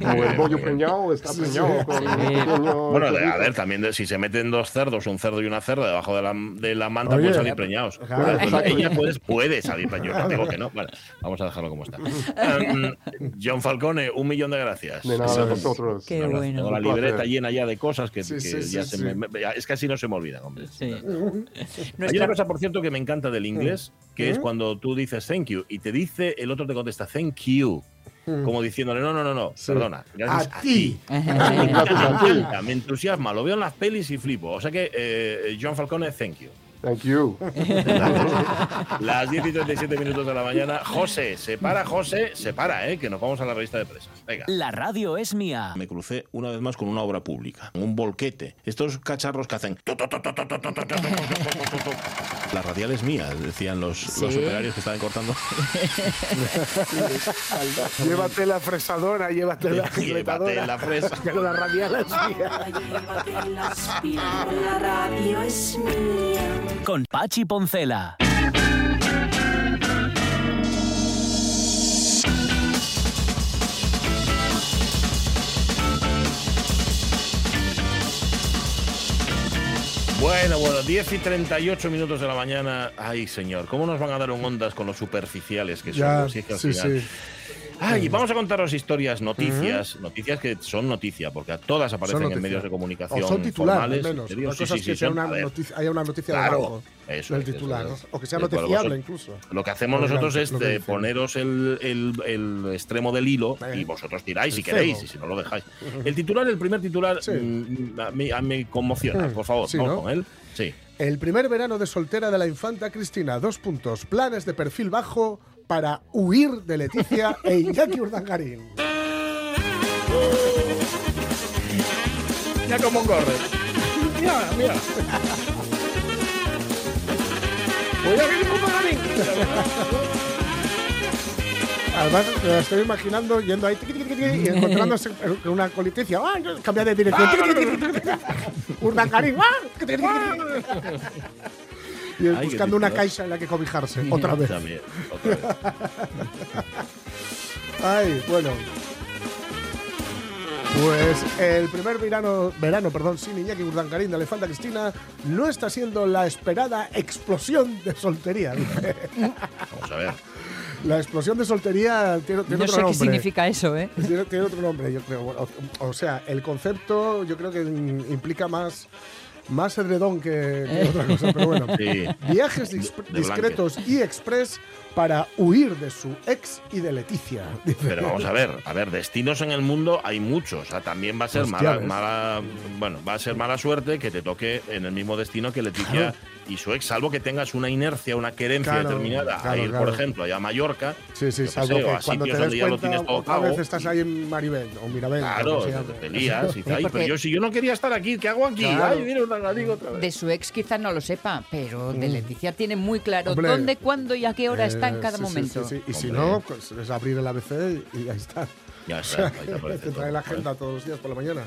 ¿no? O el bollo preñado está preñado con un pequeño Bueno, de- a cerdito. ver, también de- si se meten dos cerdos, un cerdo y una cerda debajo de la, de la manta, Oye, pueden salir preñados. claro, Bueno, exacto. ella puede, puede salir preñada, digo que no. Vale, vamos a dejarlo como está. Em, John Falcone, un millón de gracias. De nada, a vosotros. Qué bueno. Tengo la libreta llena ya de cosas que, Sí, que sí, ya sí, se sí. me- es así no se me olvidan, hombre. Sí. Hay una cosa, por cierto, que me encanta del inglés, que es cuando tú dices thank you y te dice, el otro te contesta thank you. Como diciéndole, no, no, no, no, perdona. Gracias A a, ti. encanta, me entusiasma, lo veo en las pelis y flipo. O sea que, eh, John Falcone, thank you. Thank you. Las 10 y 37 minutos de la mañana. José, se para, José, se para, ¿eh? que nos vamos a la revista de prensa. Venga. La radio es mía. Me crucé una vez más con una obra pública, un volquete. Estos cacharros que hacen. La radial es mía, decían los, los Sí. operarios que estaban cortando. Llévate la fresadora, llévate la Llévate la fresa. Que la radial es mía. Llévate la radio es mía. Con Pachi Poncela. Bueno, bueno, 10 y 38 minutos de la mañana. Ay, señor, ¿cómo nos van a dar un ondas con los superficiales que Ya, somos? Si es que al sí, final- sí. Ay, vamos a contaros historias, noticias, noticias que son noticia, porque todas aparecen en medios de comunicación O son titular, al formales. menos. Sí, cosa sí, que sea una a noticia, haya una noticia Claro, eso del eso titular. ¿no? O que sea De noticiable vosotros- incluso. Lo que hacemos Lo nosotros es de poneros el, el- el extremo del hilo Eh. y vosotros tiráis si queréis, cebo. y si no lo dejáis. El titular, el primer titular, Sí. mm, a mí, a conmociona, Mm, por favor, sí, vamos ¿no? con él. Sí. El primer verano de soltera de la infanta Cristina. Dos puntos. Planes de perfil bajo para huir de Leticia e Iñaki Urdangarín. Mira cómo corre. Mira, mira. Voy a venir. Además, me lo estoy imaginando yendo ahí tiqui, tiqui, tiqui, y encontrándose con una coliticia. ¡Ah! Cambia de dirección. Tiqui. Urdangarín. ¡Ah! Y Ay, buscando una caixa en la que cobijarse. Otra vez. También, otra vez. Ay, bueno. Pues el primer verano, verano perdón, sin Iñaki Urdangarín de la Infanta Cristina no está siendo la esperada explosión de soltería. Vamos a ver. La explosión de soltería tiene, tiene No otro sé nombre. qué significa eso, ¿eh? Tiene, tiene otro nombre, yo creo. O, o sea, el concepto yo creo que implica más, más edredón que, que otra cosa, pero bueno. Sí. Viajes dis- discretos y express para huir de su ex y de Leticia. dice. Pero vamos a ver, a ver, destinos en el mundo hay muchos. O sea, también va a ser Hostia, mala, ¿ves? mala, bueno, va a ser mala suerte que te toque en el mismo destino que Leticia y su ex, salvo que tengas una inercia, una querencia Claro, determinada claro, a ir, claro. por ejemplo, allá a Mallorca. Sí, sí, salvo que a cuando te des donde ya lo cuenta, tienes todo otra pago. vez estás ahí en Maribel o Mirabel. Claro, te lías y tal. porque- Pero yo, si yo no quería estar aquí, ¿qué hago aquí? Claro. Ay, mira, una galiga otra vez. De su ex quizás no lo sepa, pero de Leticia tiene muy claro Hombre. dónde, cuándo y a qué hora está en Eh, cada sí, sí, momento. sí, sí. Y si no, pues es abrir el ABC y, ahí está. Ya está, ahí te aparece Te trae todo. la agenda todos los días por la mañana.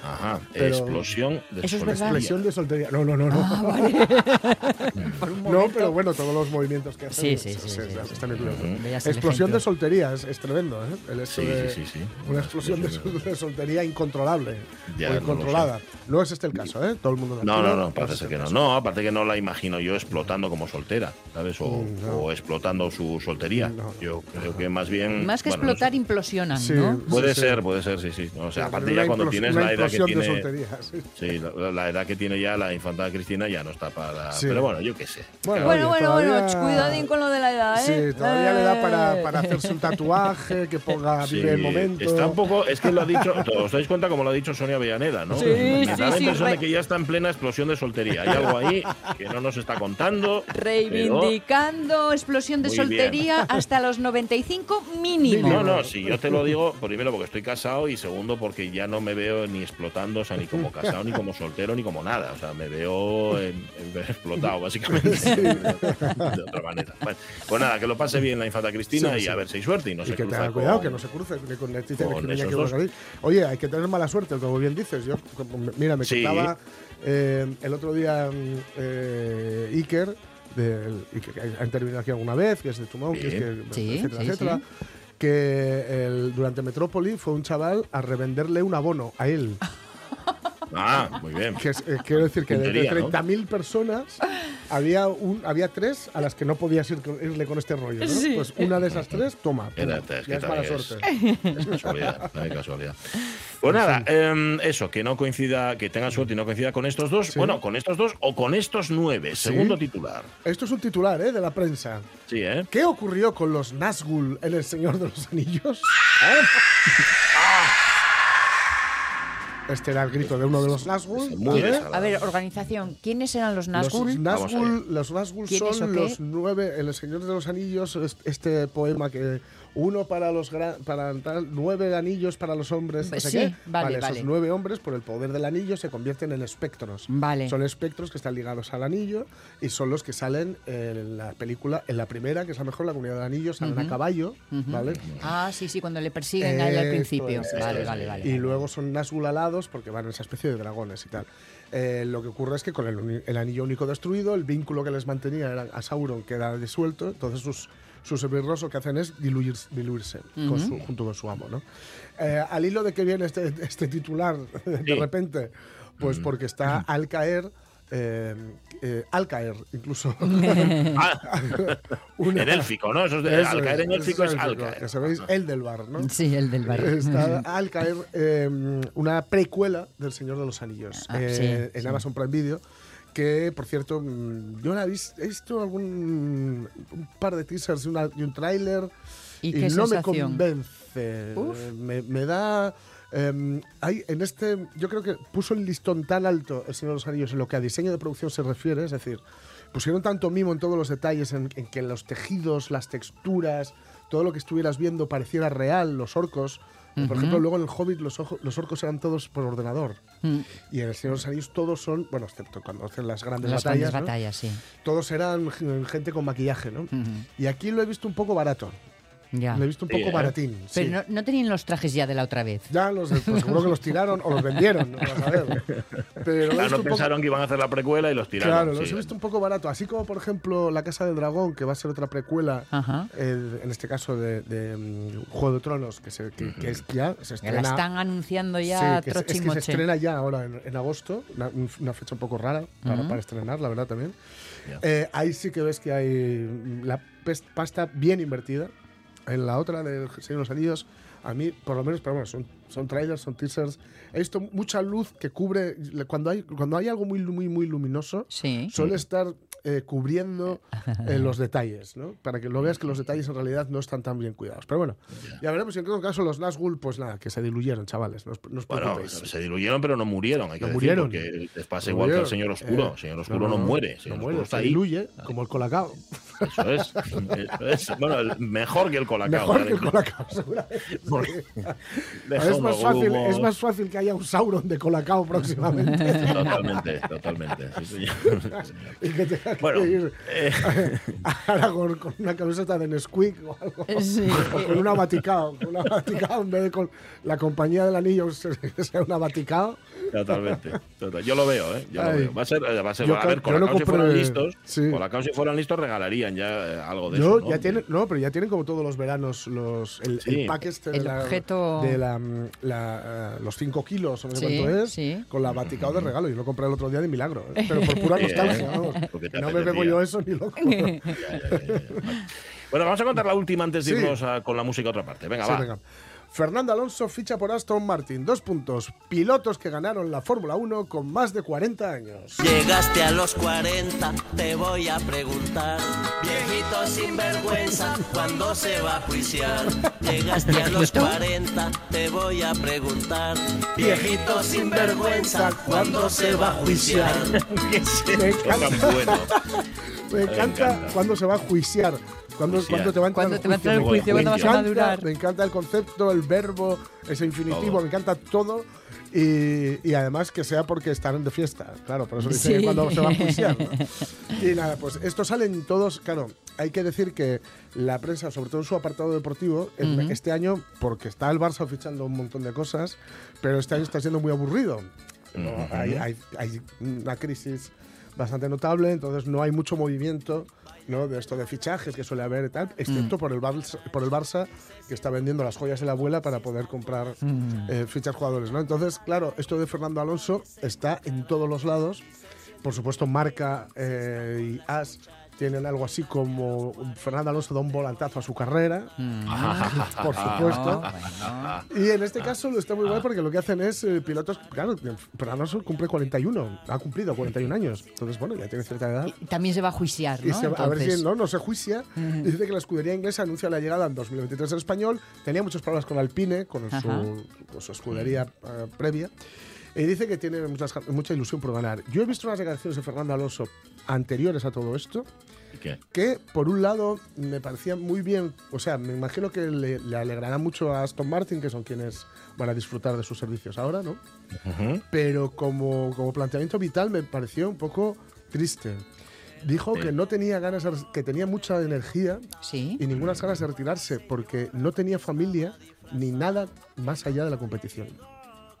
Ajá, Pero- explosión de Eso es verdad. Expresión de soltería. No, no, no, no. Por un No, pero bueno, todos los movimientos que hacen. Sí, sí, sí, sí, sí. están el Explosión de soltería es, es tremendo, ¿eh? El hecho Sí, de sí, sí, sí. Una explosión de, sol- de soltería incontrolable. Ya, o incontrolada. No, es este el caso, ¿eh? Todo el mundo No, no, no, parece este que no. caso. No, aparte que no la imagino yo explotando como soltera, ¿sabes? O, Mm, no. o explotando su soltería. No. Yo creo que más bien. Más que bueno, no explotar, implosionan, Sí. ¿no? Puede sí. ser, puede ser, sí, sí. O sea, Sí, aparte ya cuando tienes la edad que tiene. soltería, sí. Sí, la, la edad que tiene ya la infanta Cristina ya no está para. Sí. Pero bueno, yo qué sé. Bueno, Bueno, oye, bueno, bueno, todavía- cuidadín con lo de la edad, ¿eh? Sí, todavía le da para, Eh. para hacerse un tatuaje, que ponga Sí, vive el momento. Está un poco, es que lo ha dicho, os dais cuenta como lo ha dicho Sonia Avellaneda, ¿no? Sí, Sí, la sí, impresión de que ya está en plena explosión de soltería. Hay algo ahí que no nos está contando. pero- Reivindicando explosión de Muy bien. soltería hasta los 95 mínimo. No, no, si yo te lo digo, primero porque estoy casado y segundo porque ya no me veo ni explotando, o sea, ni como casado, ni como soltero, ni como nada. O sea, me veo en- en- explotado, básicamente. De otra manera. Bueno, pues nada, que lo pase bien la infanta Cristina Sí, y sí. a ver si hay suerte y no y se que cruza tenga con- cuidado, que no se cruce con con esos dos. Oye, hay que tener mala suerte, como bien dices. Yo, como- mira, me Sí. contaba eh, el otro día eh, Iker, del- que ha intervenido aquí alguna vez, que es de Sí. que, Sí, etcétera, sí, etcétera. sí. Que el- durante Metrópoli fue un chaval a revenderle un abono a él. Ah, muy bien. Que es- eh, quiero decir que de ¿no? 30.000 personas había, un, había tres a las que no podías ir irle con este rollo. ¿no? Sí. Pues una de esas tres, toma. Era- es ya es mala es- suerte. Es casualidad, no hay casualidad. Pues nada, em, eso, que no coincida, que tenga suerte y no coincida con estos dos. Sí. Bueno, con estos dos o con estos nueve. Sí. Segundo titular. Esto es un titular ¿eh? de la prensa. Sí, ¿eh? ¿Qué ocurrió con los Nazgûl en El Señor de los Anillos? Este era el grito de uno de los Nazgûl. ¿vale? A ver, organización. ¿Quiénes eran los Los Nazgûl? Vamos Nazgûl, los Nazgûl ¿Quiénes son los nueve, en El Señor de los Anillos, es- este poema que uno para los gra- para tal, nueve anillos para los hombres, no sé Sí, qué. vale, esos vale. nueve hombres, por el poder del anillo, se convierten en espectros. Vale. Son espectros que están ligados al anillo y son los que salen en la película, en la primera, que es la mejor, la comunidad del anillo, salen a caballo, ¿vale? Ah, sí, sí, cuando le persiguen a él al principio. es, vale, vale, vale. Y luego son Nazgûl alados porque van en esa especie de dragones y tal. Eh, lo que ocurre es que con el, el anillo único destruido, el vínculo que les mantenía era a Sauron queda disuelto, entonces sus, sus esbirros lo que hacen es diluir- diluirse con su- junto con su amo. ¿no? Eh, al hilo de que viene este, este titular de Sí. repente, pues porque está al caer. Eh, eh, al caer, incluso. Ah, una- en élfico, ¿no? Eso es de- Eso al caer en élfico es al élfico, caer. Que sabéis, el del bar, ¿no? Sí, el del barrio. Está al caer eh, una precuela del Señor de los Anillos Ah, eh, sí, en sí. Amazon Prime Video. Que, por cierto, mm, yo la he, vis- he visto algún un par de teasers y, una- y un tráiler ¿Y no me convence. Me da... em, hay en este, yo creo que puso el listón tan alto el Señor de los Anillos en lo que a diseño de producción se refiere, es decir, pusieron tanto mimo en todos los detalles, en, en que los tejidos, las texturas, todo lo que estuvieras viendo pareciera real, los orcos. Por ejemplo, luego en el Hobbit los, ojo- los orcos eran todos por ordenador. Mm, Y en el Señor de los Anillos todos son, bueno, excepto cuando hacen las grandes Las batallas, grandes ¿no? batallas, sí. todos eran gente con maquillaje, ¿no? Ujú. Y aquí lo he visto un poco barato. Ya. Lo he visto un Sí, poco ¿eh? baratín. Pero sí. no, no tenían los trajes ya de la otra vez. Ya los, pues seguro que los tiraron o los vendieron, no vas a ver. Pero Claro, no un poco- pensaron que iban a hacer la precuela y los tiraron. Claro, sí. los he visto un poco barato. Así como, por ejemplo, La Casa del Dragón, que va a ser otra precuela, eh, en este caso de, de, mm, Juego de Tronos, que, se, que, que es ya, se Que la estrena. están anunciando Sí, ya que es, es que se estrena ya ahora en, en agosto, una, una fecha un poco rara para, para estrenar, la verdad también. Ya. Eh, ahí sí que ves que hay la pasta bien invertida. En la otra de Señor de los Anillos, a mí, por lo menos, pero bueno, son, son trailers, son teasers. He visto mucha luz que cubre. Cuando hay, cuando hay algo muy, muy, muy luminoso, Sí. suele estar eh, cubriendo eh, los detalles, ¿no? Para que lo veas que los detalles en realidad no están tan bien cuidados. Pero bueno, ya veremos. Y en todo caso, los Nazgûl, pues nada, que se diluyeron, chavales. No no os Bueno, se diluyeron, pero no murieron. Hay que No decir, murieron. Porque les pasa igual que al. Señor Oscuro. Eh, el Señor Oscuro no, muere. El Señor no Oscuro está se ahí. diluye, como el colacao. Eso es. Eso es. Bueno, mejor que el colacao. Mejor que el colacao, seguramente. Porque Es más, fácil, humo. es más fácil que haya un Sauron de colacao próximamente. Totalmente, totalmente. sí, señor. y que que Bueno, ir eh, a Aragorn con una camiseta de Nesquik o algo. Sí. O con una Vaticao. Con una Vaticao en vez de con la compañía del anillo que sea una Vaticao. Totalmente. total. Yo lo veo, ¿eh? Yo lo Ay. veo. Va a ser, va a ser Yo a ver, con la si compré- fueran listos, sí. con la si fueran listos regalarían ya eh, algo de eso, ¿no? ya tienen, no, pero ya tienen como todos los veranos los, el, Sí. el pack este de El la- objeto- de la, mm, la, eh, los 5 kilos o no sé Sí, cuánto es, sí. con la Vaticao de regalo. Yo lo compré el otro día de milagro, ¿eh? pero por pura nostalgia. ¿eh? vamos. Porque te No me bebo yo eso ni loco. Bueno, vamos a contar la última antes de Sí. irnos a- con la música a otra parte. Venga, Sí, va. venga. Fernando Alonso ficha por Aston Martin. Dos puntos. Pilotos que ganaron la Fórmula 1 con más de 40 años. Llegaste a los 40, te voy a preguntar. Viejito sinvergüenza, ¿cuándo se va a juiciar? Llegaste a los 40, te voy a preguntar. Viejito sinvergüenza, ¿cuándo se va a juiciar? Me encanta, me encanta cuando se va a juiciar. Cuando, Juiciar. cuando te va a entrar el te va a entrar el Me juicio, cuando vas a encanta- madurar. Me encanta el concepto, el verbo, ese infinitivo, Todo. me encanta todo. Y, y además que sea porque están de fiesta, claro, por eso dicen Sí. que cuando se va a juiciar. ¿no? Y nada, pues estos salen todos, claro, hay que decir que la prensa, sobre todo en su apartado deportivo, en- este año, porque está el Barça fichando un montón de cosas, pero este año está siendo muy aburrido. ¿no? Ujú. hay, hay- hay una crisis bastante notable, entonces no hay mucho movimiento ¿no? de esto de fichajes que suele haber y tal, excepto por, el Barça, por el Barça que está vendiendo las joyas de la abuela para poder comprar eh, fichas jugadores. ¿no? Entonces, claro, esto de Fernando Alonso está en todos los lados. Por supuesto, Marca eh, y As tienen algo así como Fernando Alonso da un volantazo a su carrera, por supuesto. Y en este caso lo está muy guay porque lo que hacen es eh, pilotos. Claro, Fernando Alonso cumple 41, ha cumplido 41 años. Entonces, bueno, ya tiene cierta edad. Y también se va a juiciar, Y ¿no? se va- a ver si no, no se juicia. Y dice que la escudería inglesa anuncia la llegada en 2023 del español. Tenía muchos problemas con Alpine, con su, con su escudería eh, previa. Y dice que tiene muchas, mucha ilusión por ganar. Yo he visto unas declaraciones de Fernando Alonso anteriores a todo esto, ¿Y qué? que por un lado me parecían muy bien, o sea, me imagino que le, le alegrará mucho a Aston Martin, que son quienes van a disfrutar de sus servicios ahora, ¿no? Pero como, como planteamiento vital me pareció un poco triste. Dijo Sí. que no tenía ganas, de- que tenía mucha energía Sí. y ninguna ganas de retirarse porque no tenía familia ni nada más allá de la competición.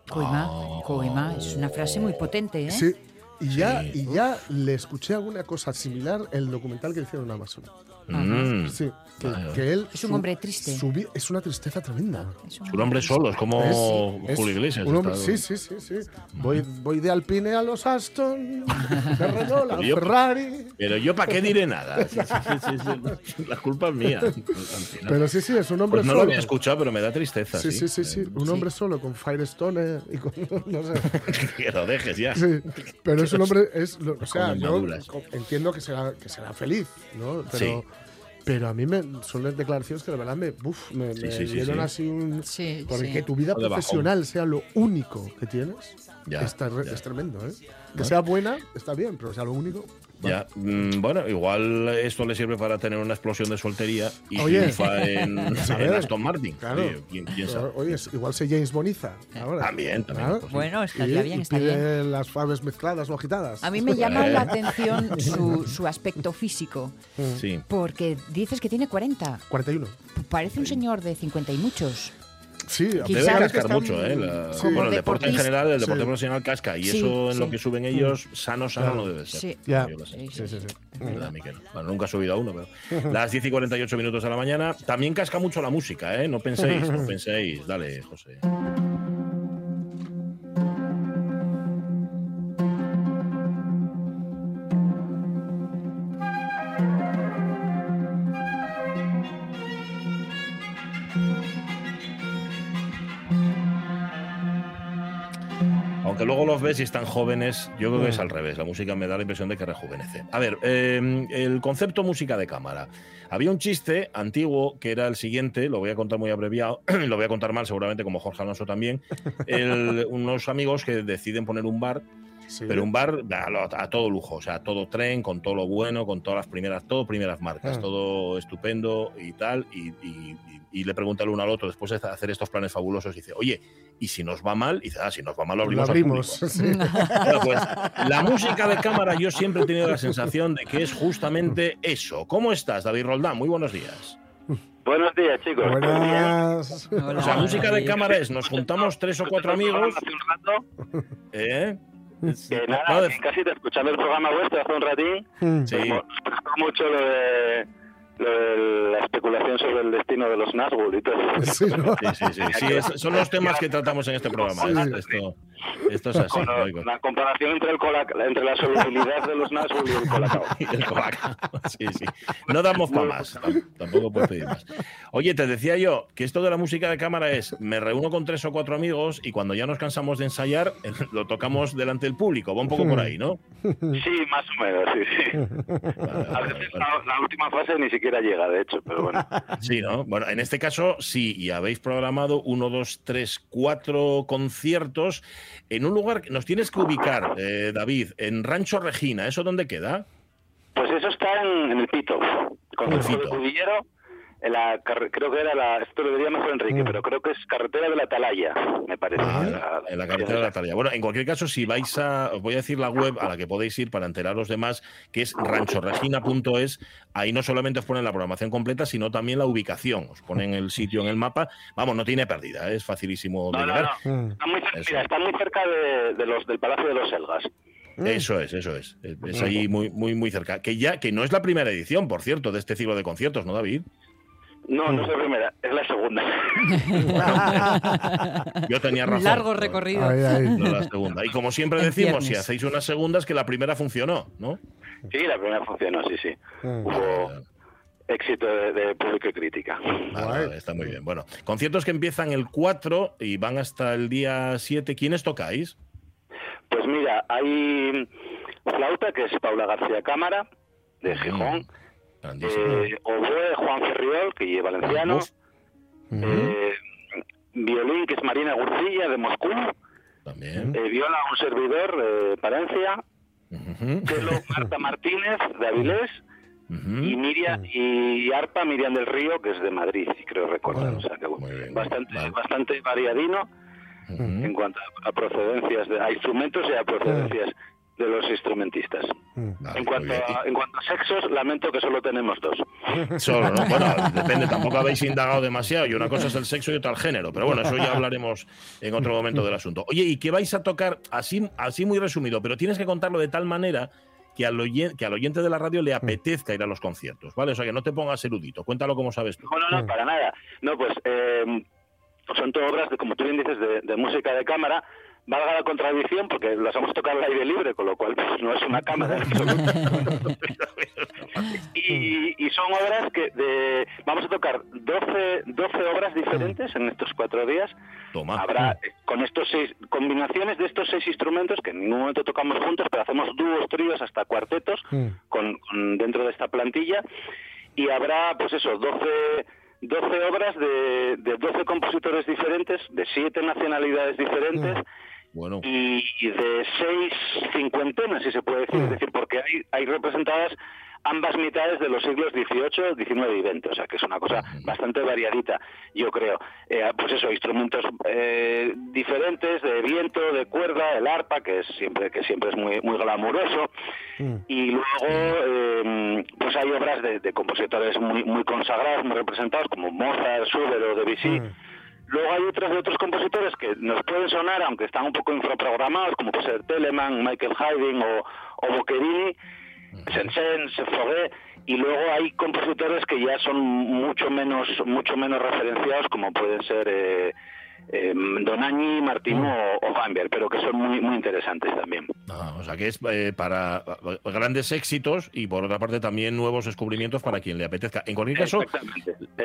Coima, coima, es una frase muy potente, ¿eh? Sí. Y ya, y ya le escuché alguna cosa similar en el documental que hicieron en Amazon. Mm. Sí, que, Vale. que él. Es un hombre triste. su es una tristeza tremenda. Es un- hombre solo, es como Es- es Julio Iglesias. un hombre- está- sí, sí, sí, sí. Voy, voy de Alpine a los Aston, de Renault a Yo- Ferrari. Pero yo para qué diré nada. Sí, sí, sí, sí. La culpa es mía. Al final. Pero sí, sí, es un hombre Pues no lo solo. había escuchado, pero me da tristeza. Sí, sí, sí, sí. Un Sí. hombre solo con Firestone y con. No sé. que lo dejes ya. Sí, pero es un hombre. Es, lo- o sea, yo entiendo que será, que será feliz, ¿no? Pero, Sí. Pero a mí me, son las declaraciones que de verdad me, uf, me, Sí, me sí, dieron sí. así un. Sí, Porque tu vida profesional sea lo único que tienes Ya, está re- ya. es tremendo, ¿eh? Que sea buena, está bien, pero sea lo único. Ya, mm, bueno, igual esto le sirve para tener una explosión de soltería y Oye. triunfa en, A en Aston Martin. Claro. Oye, igual se James Boniza ahora. También, también, Claro. Bueno, estaría Y- bien, y estaría bien. pide las faves mezcladas o agitadas. A mí me llama Eh. la atención su, su aspecto físico, Sí. porque dices que tiene 40. 41. Parece un señor de 50 y muchos. Sí, Debe Quizás cascar está- mucho, ¿eh? La- Sí. bueno, el deporte en general, el deporte Sí. profesional casca. Y Sí, eso en sí. lo que suben ellos, sano, sano Claro. no debe ser. Sí. Ya. Sí, Sí, sí, sí. ¿Verdad, Miquel? Bueno, nunca he subido a uno, pero. Las 10 y 48 minutos de la mañana. También casca mucho la música, ¿eh? No penséis, no penséis. Dale, José. Los ves y están jóvenes, yo creo que es al revés. La música me da la impresión de que rejuvenece. A ver, eh, el concepto música de cámara. Había un chiste antiguo que era el siguiente, lo voy a contar muy abreviado, lo voy a contar mal seguramente como Jorge Alonso también. Unos amigos que deciden poner un bar Sí. pero un bar a, lo- a todo lujo, o sea, todo tren, con todo lo bueno, con todas las primeras, todo primeras marcas, Ah. todo estupendo y tal. Y, y- y- y le pregunta el uno al otro, después de hacer estos planes fabulosos, dice, oye, ¿y si nos va mal? Y dice, ah, si nos va mal lo Lo abrimos. al abrimos. público". sí. Bueno, pues, la música de cámara yo siempre he tenido la sensación de que es justamente eso. ¿Cómo estás, David Roldán? Muy buenos días. Buenos días, chicos. Buenas. Hola. O sea, música de cámara es, nos juntamos tres o cuatro amigos, Hace un rato, ¿eh? Que No, nada, de- que casi te escuchando el programa vuestro hace un ratín. Mm. Sí. Me gustó mucho de, lo de la especulación sobre el destino de los Nazgûl y todo. Sí, ¿no? Sí, sí, sí. Sí, es- son los temas que tratamos en este programa. Sí. Es- Esto, esto es así. Lo- oigo. la comparación entre, el cola- entre la solubilidad de los Nazgûl y el colacao. Y el Colacao. Sí, sí. No damos para más. Tam- Tampoco puedes pedir más. Oye, te decía yo que esto de la música de cámara es, me reúno con tres o cuatro amigos y cuando ya nos cansamos de ensayar, eh, lo tocamos delante del público. Va un poco por ahí, ¿no? Sí, más o menos, sí, sí. Vale, A veces vale. la, la última fase ni siquiera llega, de hecho, pero bueno. Sí, ¿no? Bueno, en este caso sí, y habéis programado uno, dos, tres, cuatro conciertos en un lugar que nos tienes que ubicar, eh, David, en Rancho Regina. ¿Eso dónde queda? Pues eso está en, en el Pito, con El Pito. Cudillero, en la creo que era la, esto lo diría mejor Enrique, Mm. pero creo que es carretera de la Atalaya, me parece. En La- la, en la carretera de la Atalaya. Bueno, en cualquier caso, si vais a. Os voy a decir la web a la que podéis ir para enteraros de más, que es ranchoregina.es. Ahí no solamente os ponen la programación completa, sino también la ubicación. Os ponen el sitio en el mapa. Vamos, no tiene pérdida, ¿eh? es facilísimo de No, no, llegar. no. Mm. Está muy, cerca, mira, está muy cerca de, de los, del Palacio de los Selgas. Eso es, eso es. Es es ahí muy, muy, muy cerca. Que ya, que no es la primera edición, por cierto, de este ciclo de conciertos, ¿no, David? No, no es la primera, es la segunda. Yo tenía razón. largo recorrido. Ahí, ahí. No la segunda. Y como siempre decimos, si hacéis una segunda, es que la primera funcionó, ¿no? Sí, la primera funcionó, sí, sí. Mm. Hubo éxito de, de público y crítica. Vale, vale, está muy bien. Bueno, conciertos que empiezan el 4 y van hasta el día 7. ¿Quiénes tocáis? Pues mira, hay flauta, que es Paula García Cámara, de Gijón. Eh, oboe, Juan Ferriol, que es valenciano. Eh, violín, que es Marina Gurcilla, de Moscú. También. eh, viola un servidor, eh, Palencia, Ujú. cello Marta Martínez, de Avilés, y Miriam y arpa Miriam del Río, que es de Madrid, creo recordar. O sea, que, bueno, bastante, vale. bastante variadino en cuanto a, a procedencias, de, a instrumentos y a procedencias de los instrumentistas. Vale, En cuanto, a, en cuanto a sexos, lamento que solo tenemos dos. Solo, ¿no? Bueno, depende, tampoco habéis indagado demasiado y una cosa es el sexo y otra el género, pero bueno, eso ya hablaremos en otro momento del asunto. Oye, ¿y qué vais a tocar? Así, así muy resumido, pero tienes que contarlo de tal manera que al, oyen- que al oyente de la radio le apetezca ir a los conciertos, ¿vale? O sea, que no te pongas erudito, cuéntalo como sabes tú. No, no, no, para nada. No, pues eh, son todas obras, de, como tú bien dices, de, de música de cámara. Valga la contradicción, porque las vamos a tocar al aire libre, con lo cual pues, no es una cámara. y, y son obras que de, vamos a tocar 12, 12 obras diferentes en estos cuatro días. Toma. Habrá con estos seis combinaciones de estos seis instrumentos que en ningún momento tocamos juntos, pero hacemos dúos, tríos, hasta cuartetos con, con- dentro de esta plantilla y habrá pues eso 12 12 obras de, de 12 compositores diferentes, de siete nacionalidades diferentes Bueno, y, y de seis cincuentenas, si se puede decir, es decir, porque hay, hay representadas ambas mitades de los siglos XVIII, XIX y XX, o sea que es una cosa bastante variadita, yo creo. Eh, pues eso, instrumentos eh, diferentes, de viento, de cuerda, el arpa, que es siempre que siempre es muy muy glamuroso, y luego eh, pues hay obras de, de compositores muy muy consagrados, muy representados, como Mozart, Schubert o Debussy. Luego hay otros de otros compositores que nos pueden sonar, aunque están un poco infraprogramados, como puede ser Telemann, Michael Haydn o, o Boccherini, Saint-Saëns, Fauré, y luego hay compositores que ya son mucho menos mucho menos referenciados, como pueden ser eh, eh, Donagni, Martino o, o Weinberg, pero que son muy muy interesantes también. ah, o sea, que es eh, para eh, grandes éxitos y por otra parte también nuevos descubrimientos para quien le apetezca. En cualquier caso,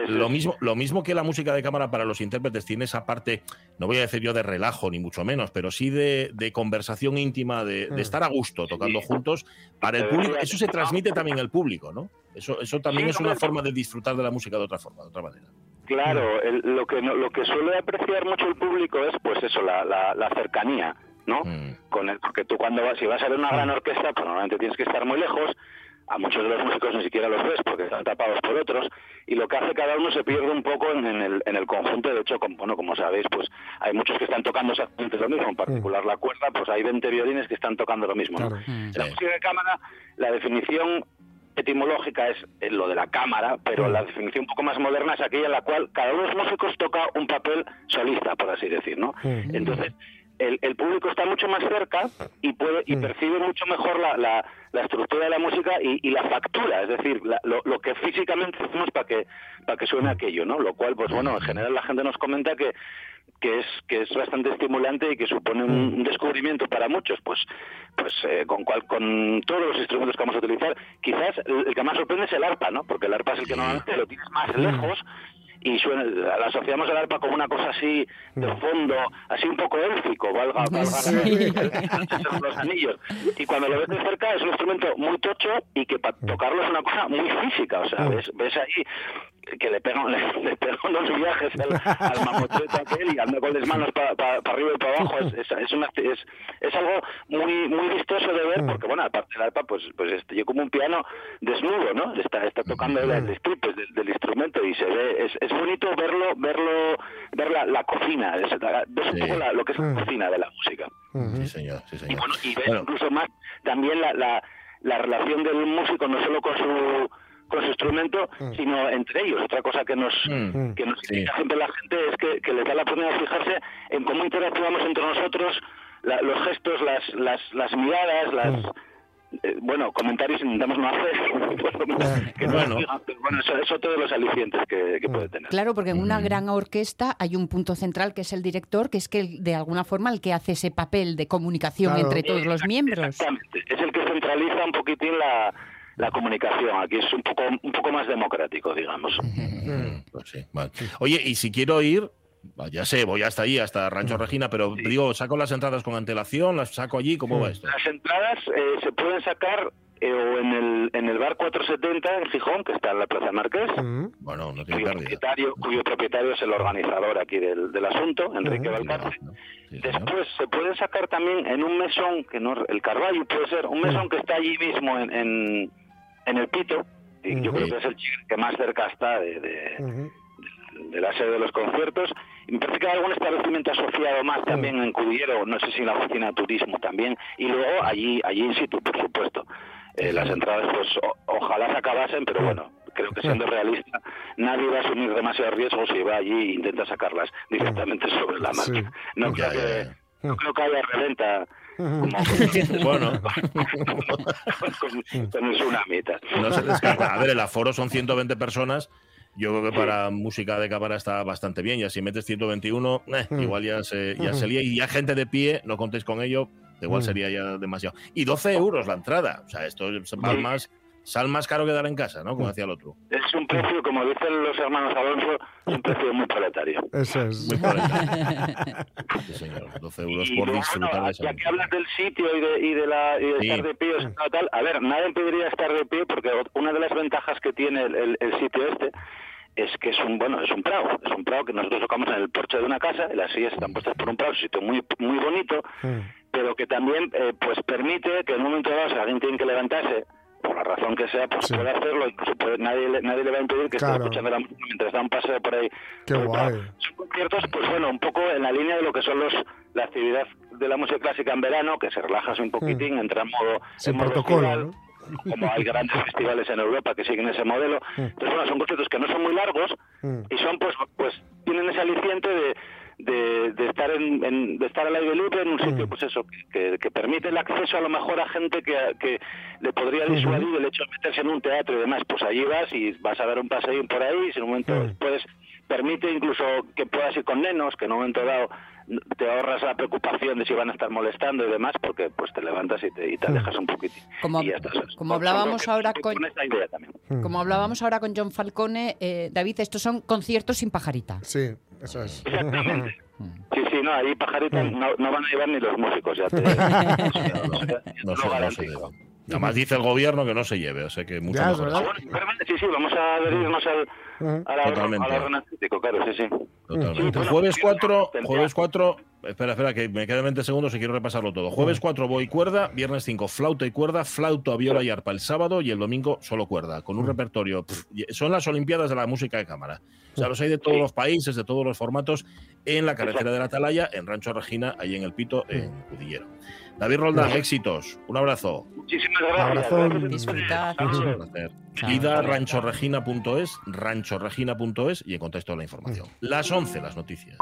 Lo mismo, lo mismo que la música de cámara para los intérpretes tiene esa parte, no voy a decir yo de relajo, ni mucho menos, pero sí de, de conversación íntima, de, de estar a gusto tocando juntos. Para el público, eso se transmite también al público, ¿no? Eso, eso también Sí, es una forma de disfrutar de la música de otra forma, de otra manera. Claro, el- lo que no- lo que suele apreciar mucho el público es pues eso, la, la, la cercanía, ¿no? Mm. Con el, porque tú cuando vas, si vas a ver una gran orquesta, pues normalmente tienes que estar muy lejos, a muchos de los músicos ni siquiera los ves porque están tapados por otros, y lo que hace cada uno se pierde un poco en, en el, en el conjunto, de hecho, como, bueno, como sabéis, pues hay muchos que están tocando exactamente lo mismo, en particular la cuerda, pues hay 20 violines que están tocando lo mismo, ¿no? Claro. La Sí. música de cámara, la definición etimológica es eh, lo de la cámara, pero la definición un poco más moderna es aquella en la cual cada uno de los músicos toca un papel solista, por así decir, ¿no? Entonces, el, el público está mucho más cerca y puede y percibe mucho mejor la, la, la estructura de la música y, y la factura, es decir, la- lo, lo que físicamente hacemos para que para que suene aquello, ¿no? Lo cual, pues bueno, en general la gente nos comenta que que es que es bastante estimulante y que supone un, un descubrimiento para muchos pues pues eh, con cual con todos los instrumentos que vamos a utilizar quizás el, que más sorprende es el arpa no porque el arpa es el que normalmente lo tienes más lejos y suena, la asociamos al arpa como una cosa así de fondo, así un poco élfico, valga, valga Sí. los anillos. Y cuando lo ves de cerca es un instrumento muy tocho y que para tocarlo es una cosa muy física, o sea, ves, ves ahí que le pegan, le, le pegan unos viajes al, al mamotreto aquel y anda con las manos para arriba y para abajo. Es, es, es, una- es, es algo muy muy vistoso de ver porque, bueno, aparte del arpa, pues, pues este, yo como un piano desnudo, ¿no? Está, está tocando el, el strip del, del instrumento y se ve, es, es bonito verlo, verlo, ver la, la cocina, es- la- ves un Sí. poco la- lo que es la cocina de la música. Sí, señor, sí, Y señor. bueno, y ves Bueno. incluso más también la, la, la relación del músico, no solo con su con su instrumento, sino entre ellos. Otra cosa que nos Mm. que nos Sí. indica siempre la gente es que, que les da la oportunidad de fijarse en cómo interactuamos entre nosotros, la- los gestos, las, las, las miradas, las... eh, bueno, comentarios intentamos no hacer, que no Bueno. pero bueno, eso es otro de los alicientes que, que puede tener. Claro, porque en una gran orquesta hay un punto central que es el director, que es que el- de alguna forma el que hace ese papel de comunicación Claro. entre todos los miembros. Exactamente. Es el que centraliza un poquitín la, la comunicación. Aquí es un poco, un poco más democrático, digamos. Pues sí, vale. Oye, y si quiero ir, ya sé, voy hasta allí, hasta Rancho Regina, pero digo, saco las entradas con antelación, las saco allí, ¿cómo va esto? Las entradas eh, se pueden sacar eh, o en el, en el bar 470 en Gijón, que está en la Plaza Marqués, Mm. Bueno, no tiene cuyo propietario, cuyo propietario es el organizador aquí del, del asunto, Enrique Valcarce. Sí, señor. Después se pueden sacar también en un mesón, que no el Carballo puede ser, un mesón que está allí mismo en, en, en el Pito, y yo creo que es el que más cerca está de, de, la sede de los conciertos. Y me parece que hay algún establecimiento asociado más también en Cudillero, no sé si en la oficina de turismo también, y luego allí, allí in situ, por supuesto. Eh, las entradas, pues o- ojalá se acabasen, pero bueno, creo que siendo realista, nadie va a asumir demasiados riesgos si va allí e intenta sacarlas directamente sobre la marcha. Sí. No, creo que, no creo que haya reventa como Bueno, con, con el tsunamitas. no se descarta. A ver, el aforo son 120 personas. Yo creo que para música de cámara está bastante bien. Ya si metes 121, eh, Mm. igual ya se, ya se lía. Y ya gente de pie, no contéis con ello, igual Mm. sería ya demasiado. Y 12 euros la entrada. O sea, esto es más, Sí. Sal más caro que dar en casa, ¿no? Como decía el otro. Es un precio, como dicen los hermanos Alonso, es un precio muy proletario. Ese es. Muy proletario. Sí, señor. 12 euros Y por luego, disfrutar bueno, de esa ya que hablas del sitio y de, y de, la, y de Sí. estar de pie, o sea, tal, a ver, nada impediría estar de pie porque una de las ventajas que tiene el, el- el sitio este es que es un bueno es un prado es un prado que nosotros tocamos en el porche de una casa y las sillas están puestas por un prado es un sitio muy muy bonito Mm. pero que también eh, pues permite que en un momento dado si alguien tiene que levantarse por la razón que sea pues Sí. puede hacerlo incluso puede- nadie le- nadie le va a impedir que Claro. esté escuchando la música mientras da un paseo por ahí Qué guay. son conciertos pues bueno un poco en la línea de lo que son los la actividad de la música clásica en verano que se relajas un poquitín entra en modo. Sin en modo protocolo, como hay grandes festivales en Europa que siguen ese modelo. Entonces, bueno, son conciertos que no son muy largos Mm. y son, pues, pues tienen ese aliciente de, de, de estar en, en- de estar al aire libre en un sitio, pues eso, que, que permite el acceso a lo mejor a gente que, que le podría disuadir el hecho de meterse en un teatro y demás. Pues allí vas y vas a dar un paseo por ahí y si en un momento Mm. puedes permite incluso que puedas ir con nenos, que en un momento dado te ahorras la preocupación de si van a estar molestando y demás, porque pues te levantas y te, y te alejas un poquitín. Como- Y ya está. como hablábamos ahora con- esta idea también. Como hablábamos ahora con John Falcone, eh, David, estos son conciertos sin pajarita. Sí, eso es. Exactamente. Sí, sí, no, ahí pajaritas no, no van a llevar ni los músicos, ya te, No, no no debe. Además dice el gobierno que no se lleve, o sea que mucho Ya, mejor. Ah, sí, sí, vamos a adherirnos al, Totalmente. claro, sí, sí. Totalmente. Sí, bueno, jueves sí, 4, tendría- jueves 4, espera, espera, que me quedan 20 segundos y quiero repasarlo todo. Jueves 4 voy cuerda, viernes 5 flauta y cuerda, flauta, viola y arpa el sábado y el domingo solo cuerda, con un repertorio. son las Olimpiadas de la música de cámara. O sea, los hay de todos Sí. los países, de todos los formatos, en la carretera de la Atalaya, en Rancho Regina, ahí en el Pito, en Cudillero. David Roldán, éxitos. Un abrazo. Muchísimas gracias. Un placer. Chao. Id a ranchoregina.es, ranchoregina.es y encontráis toda la información. Las 11, las noticias.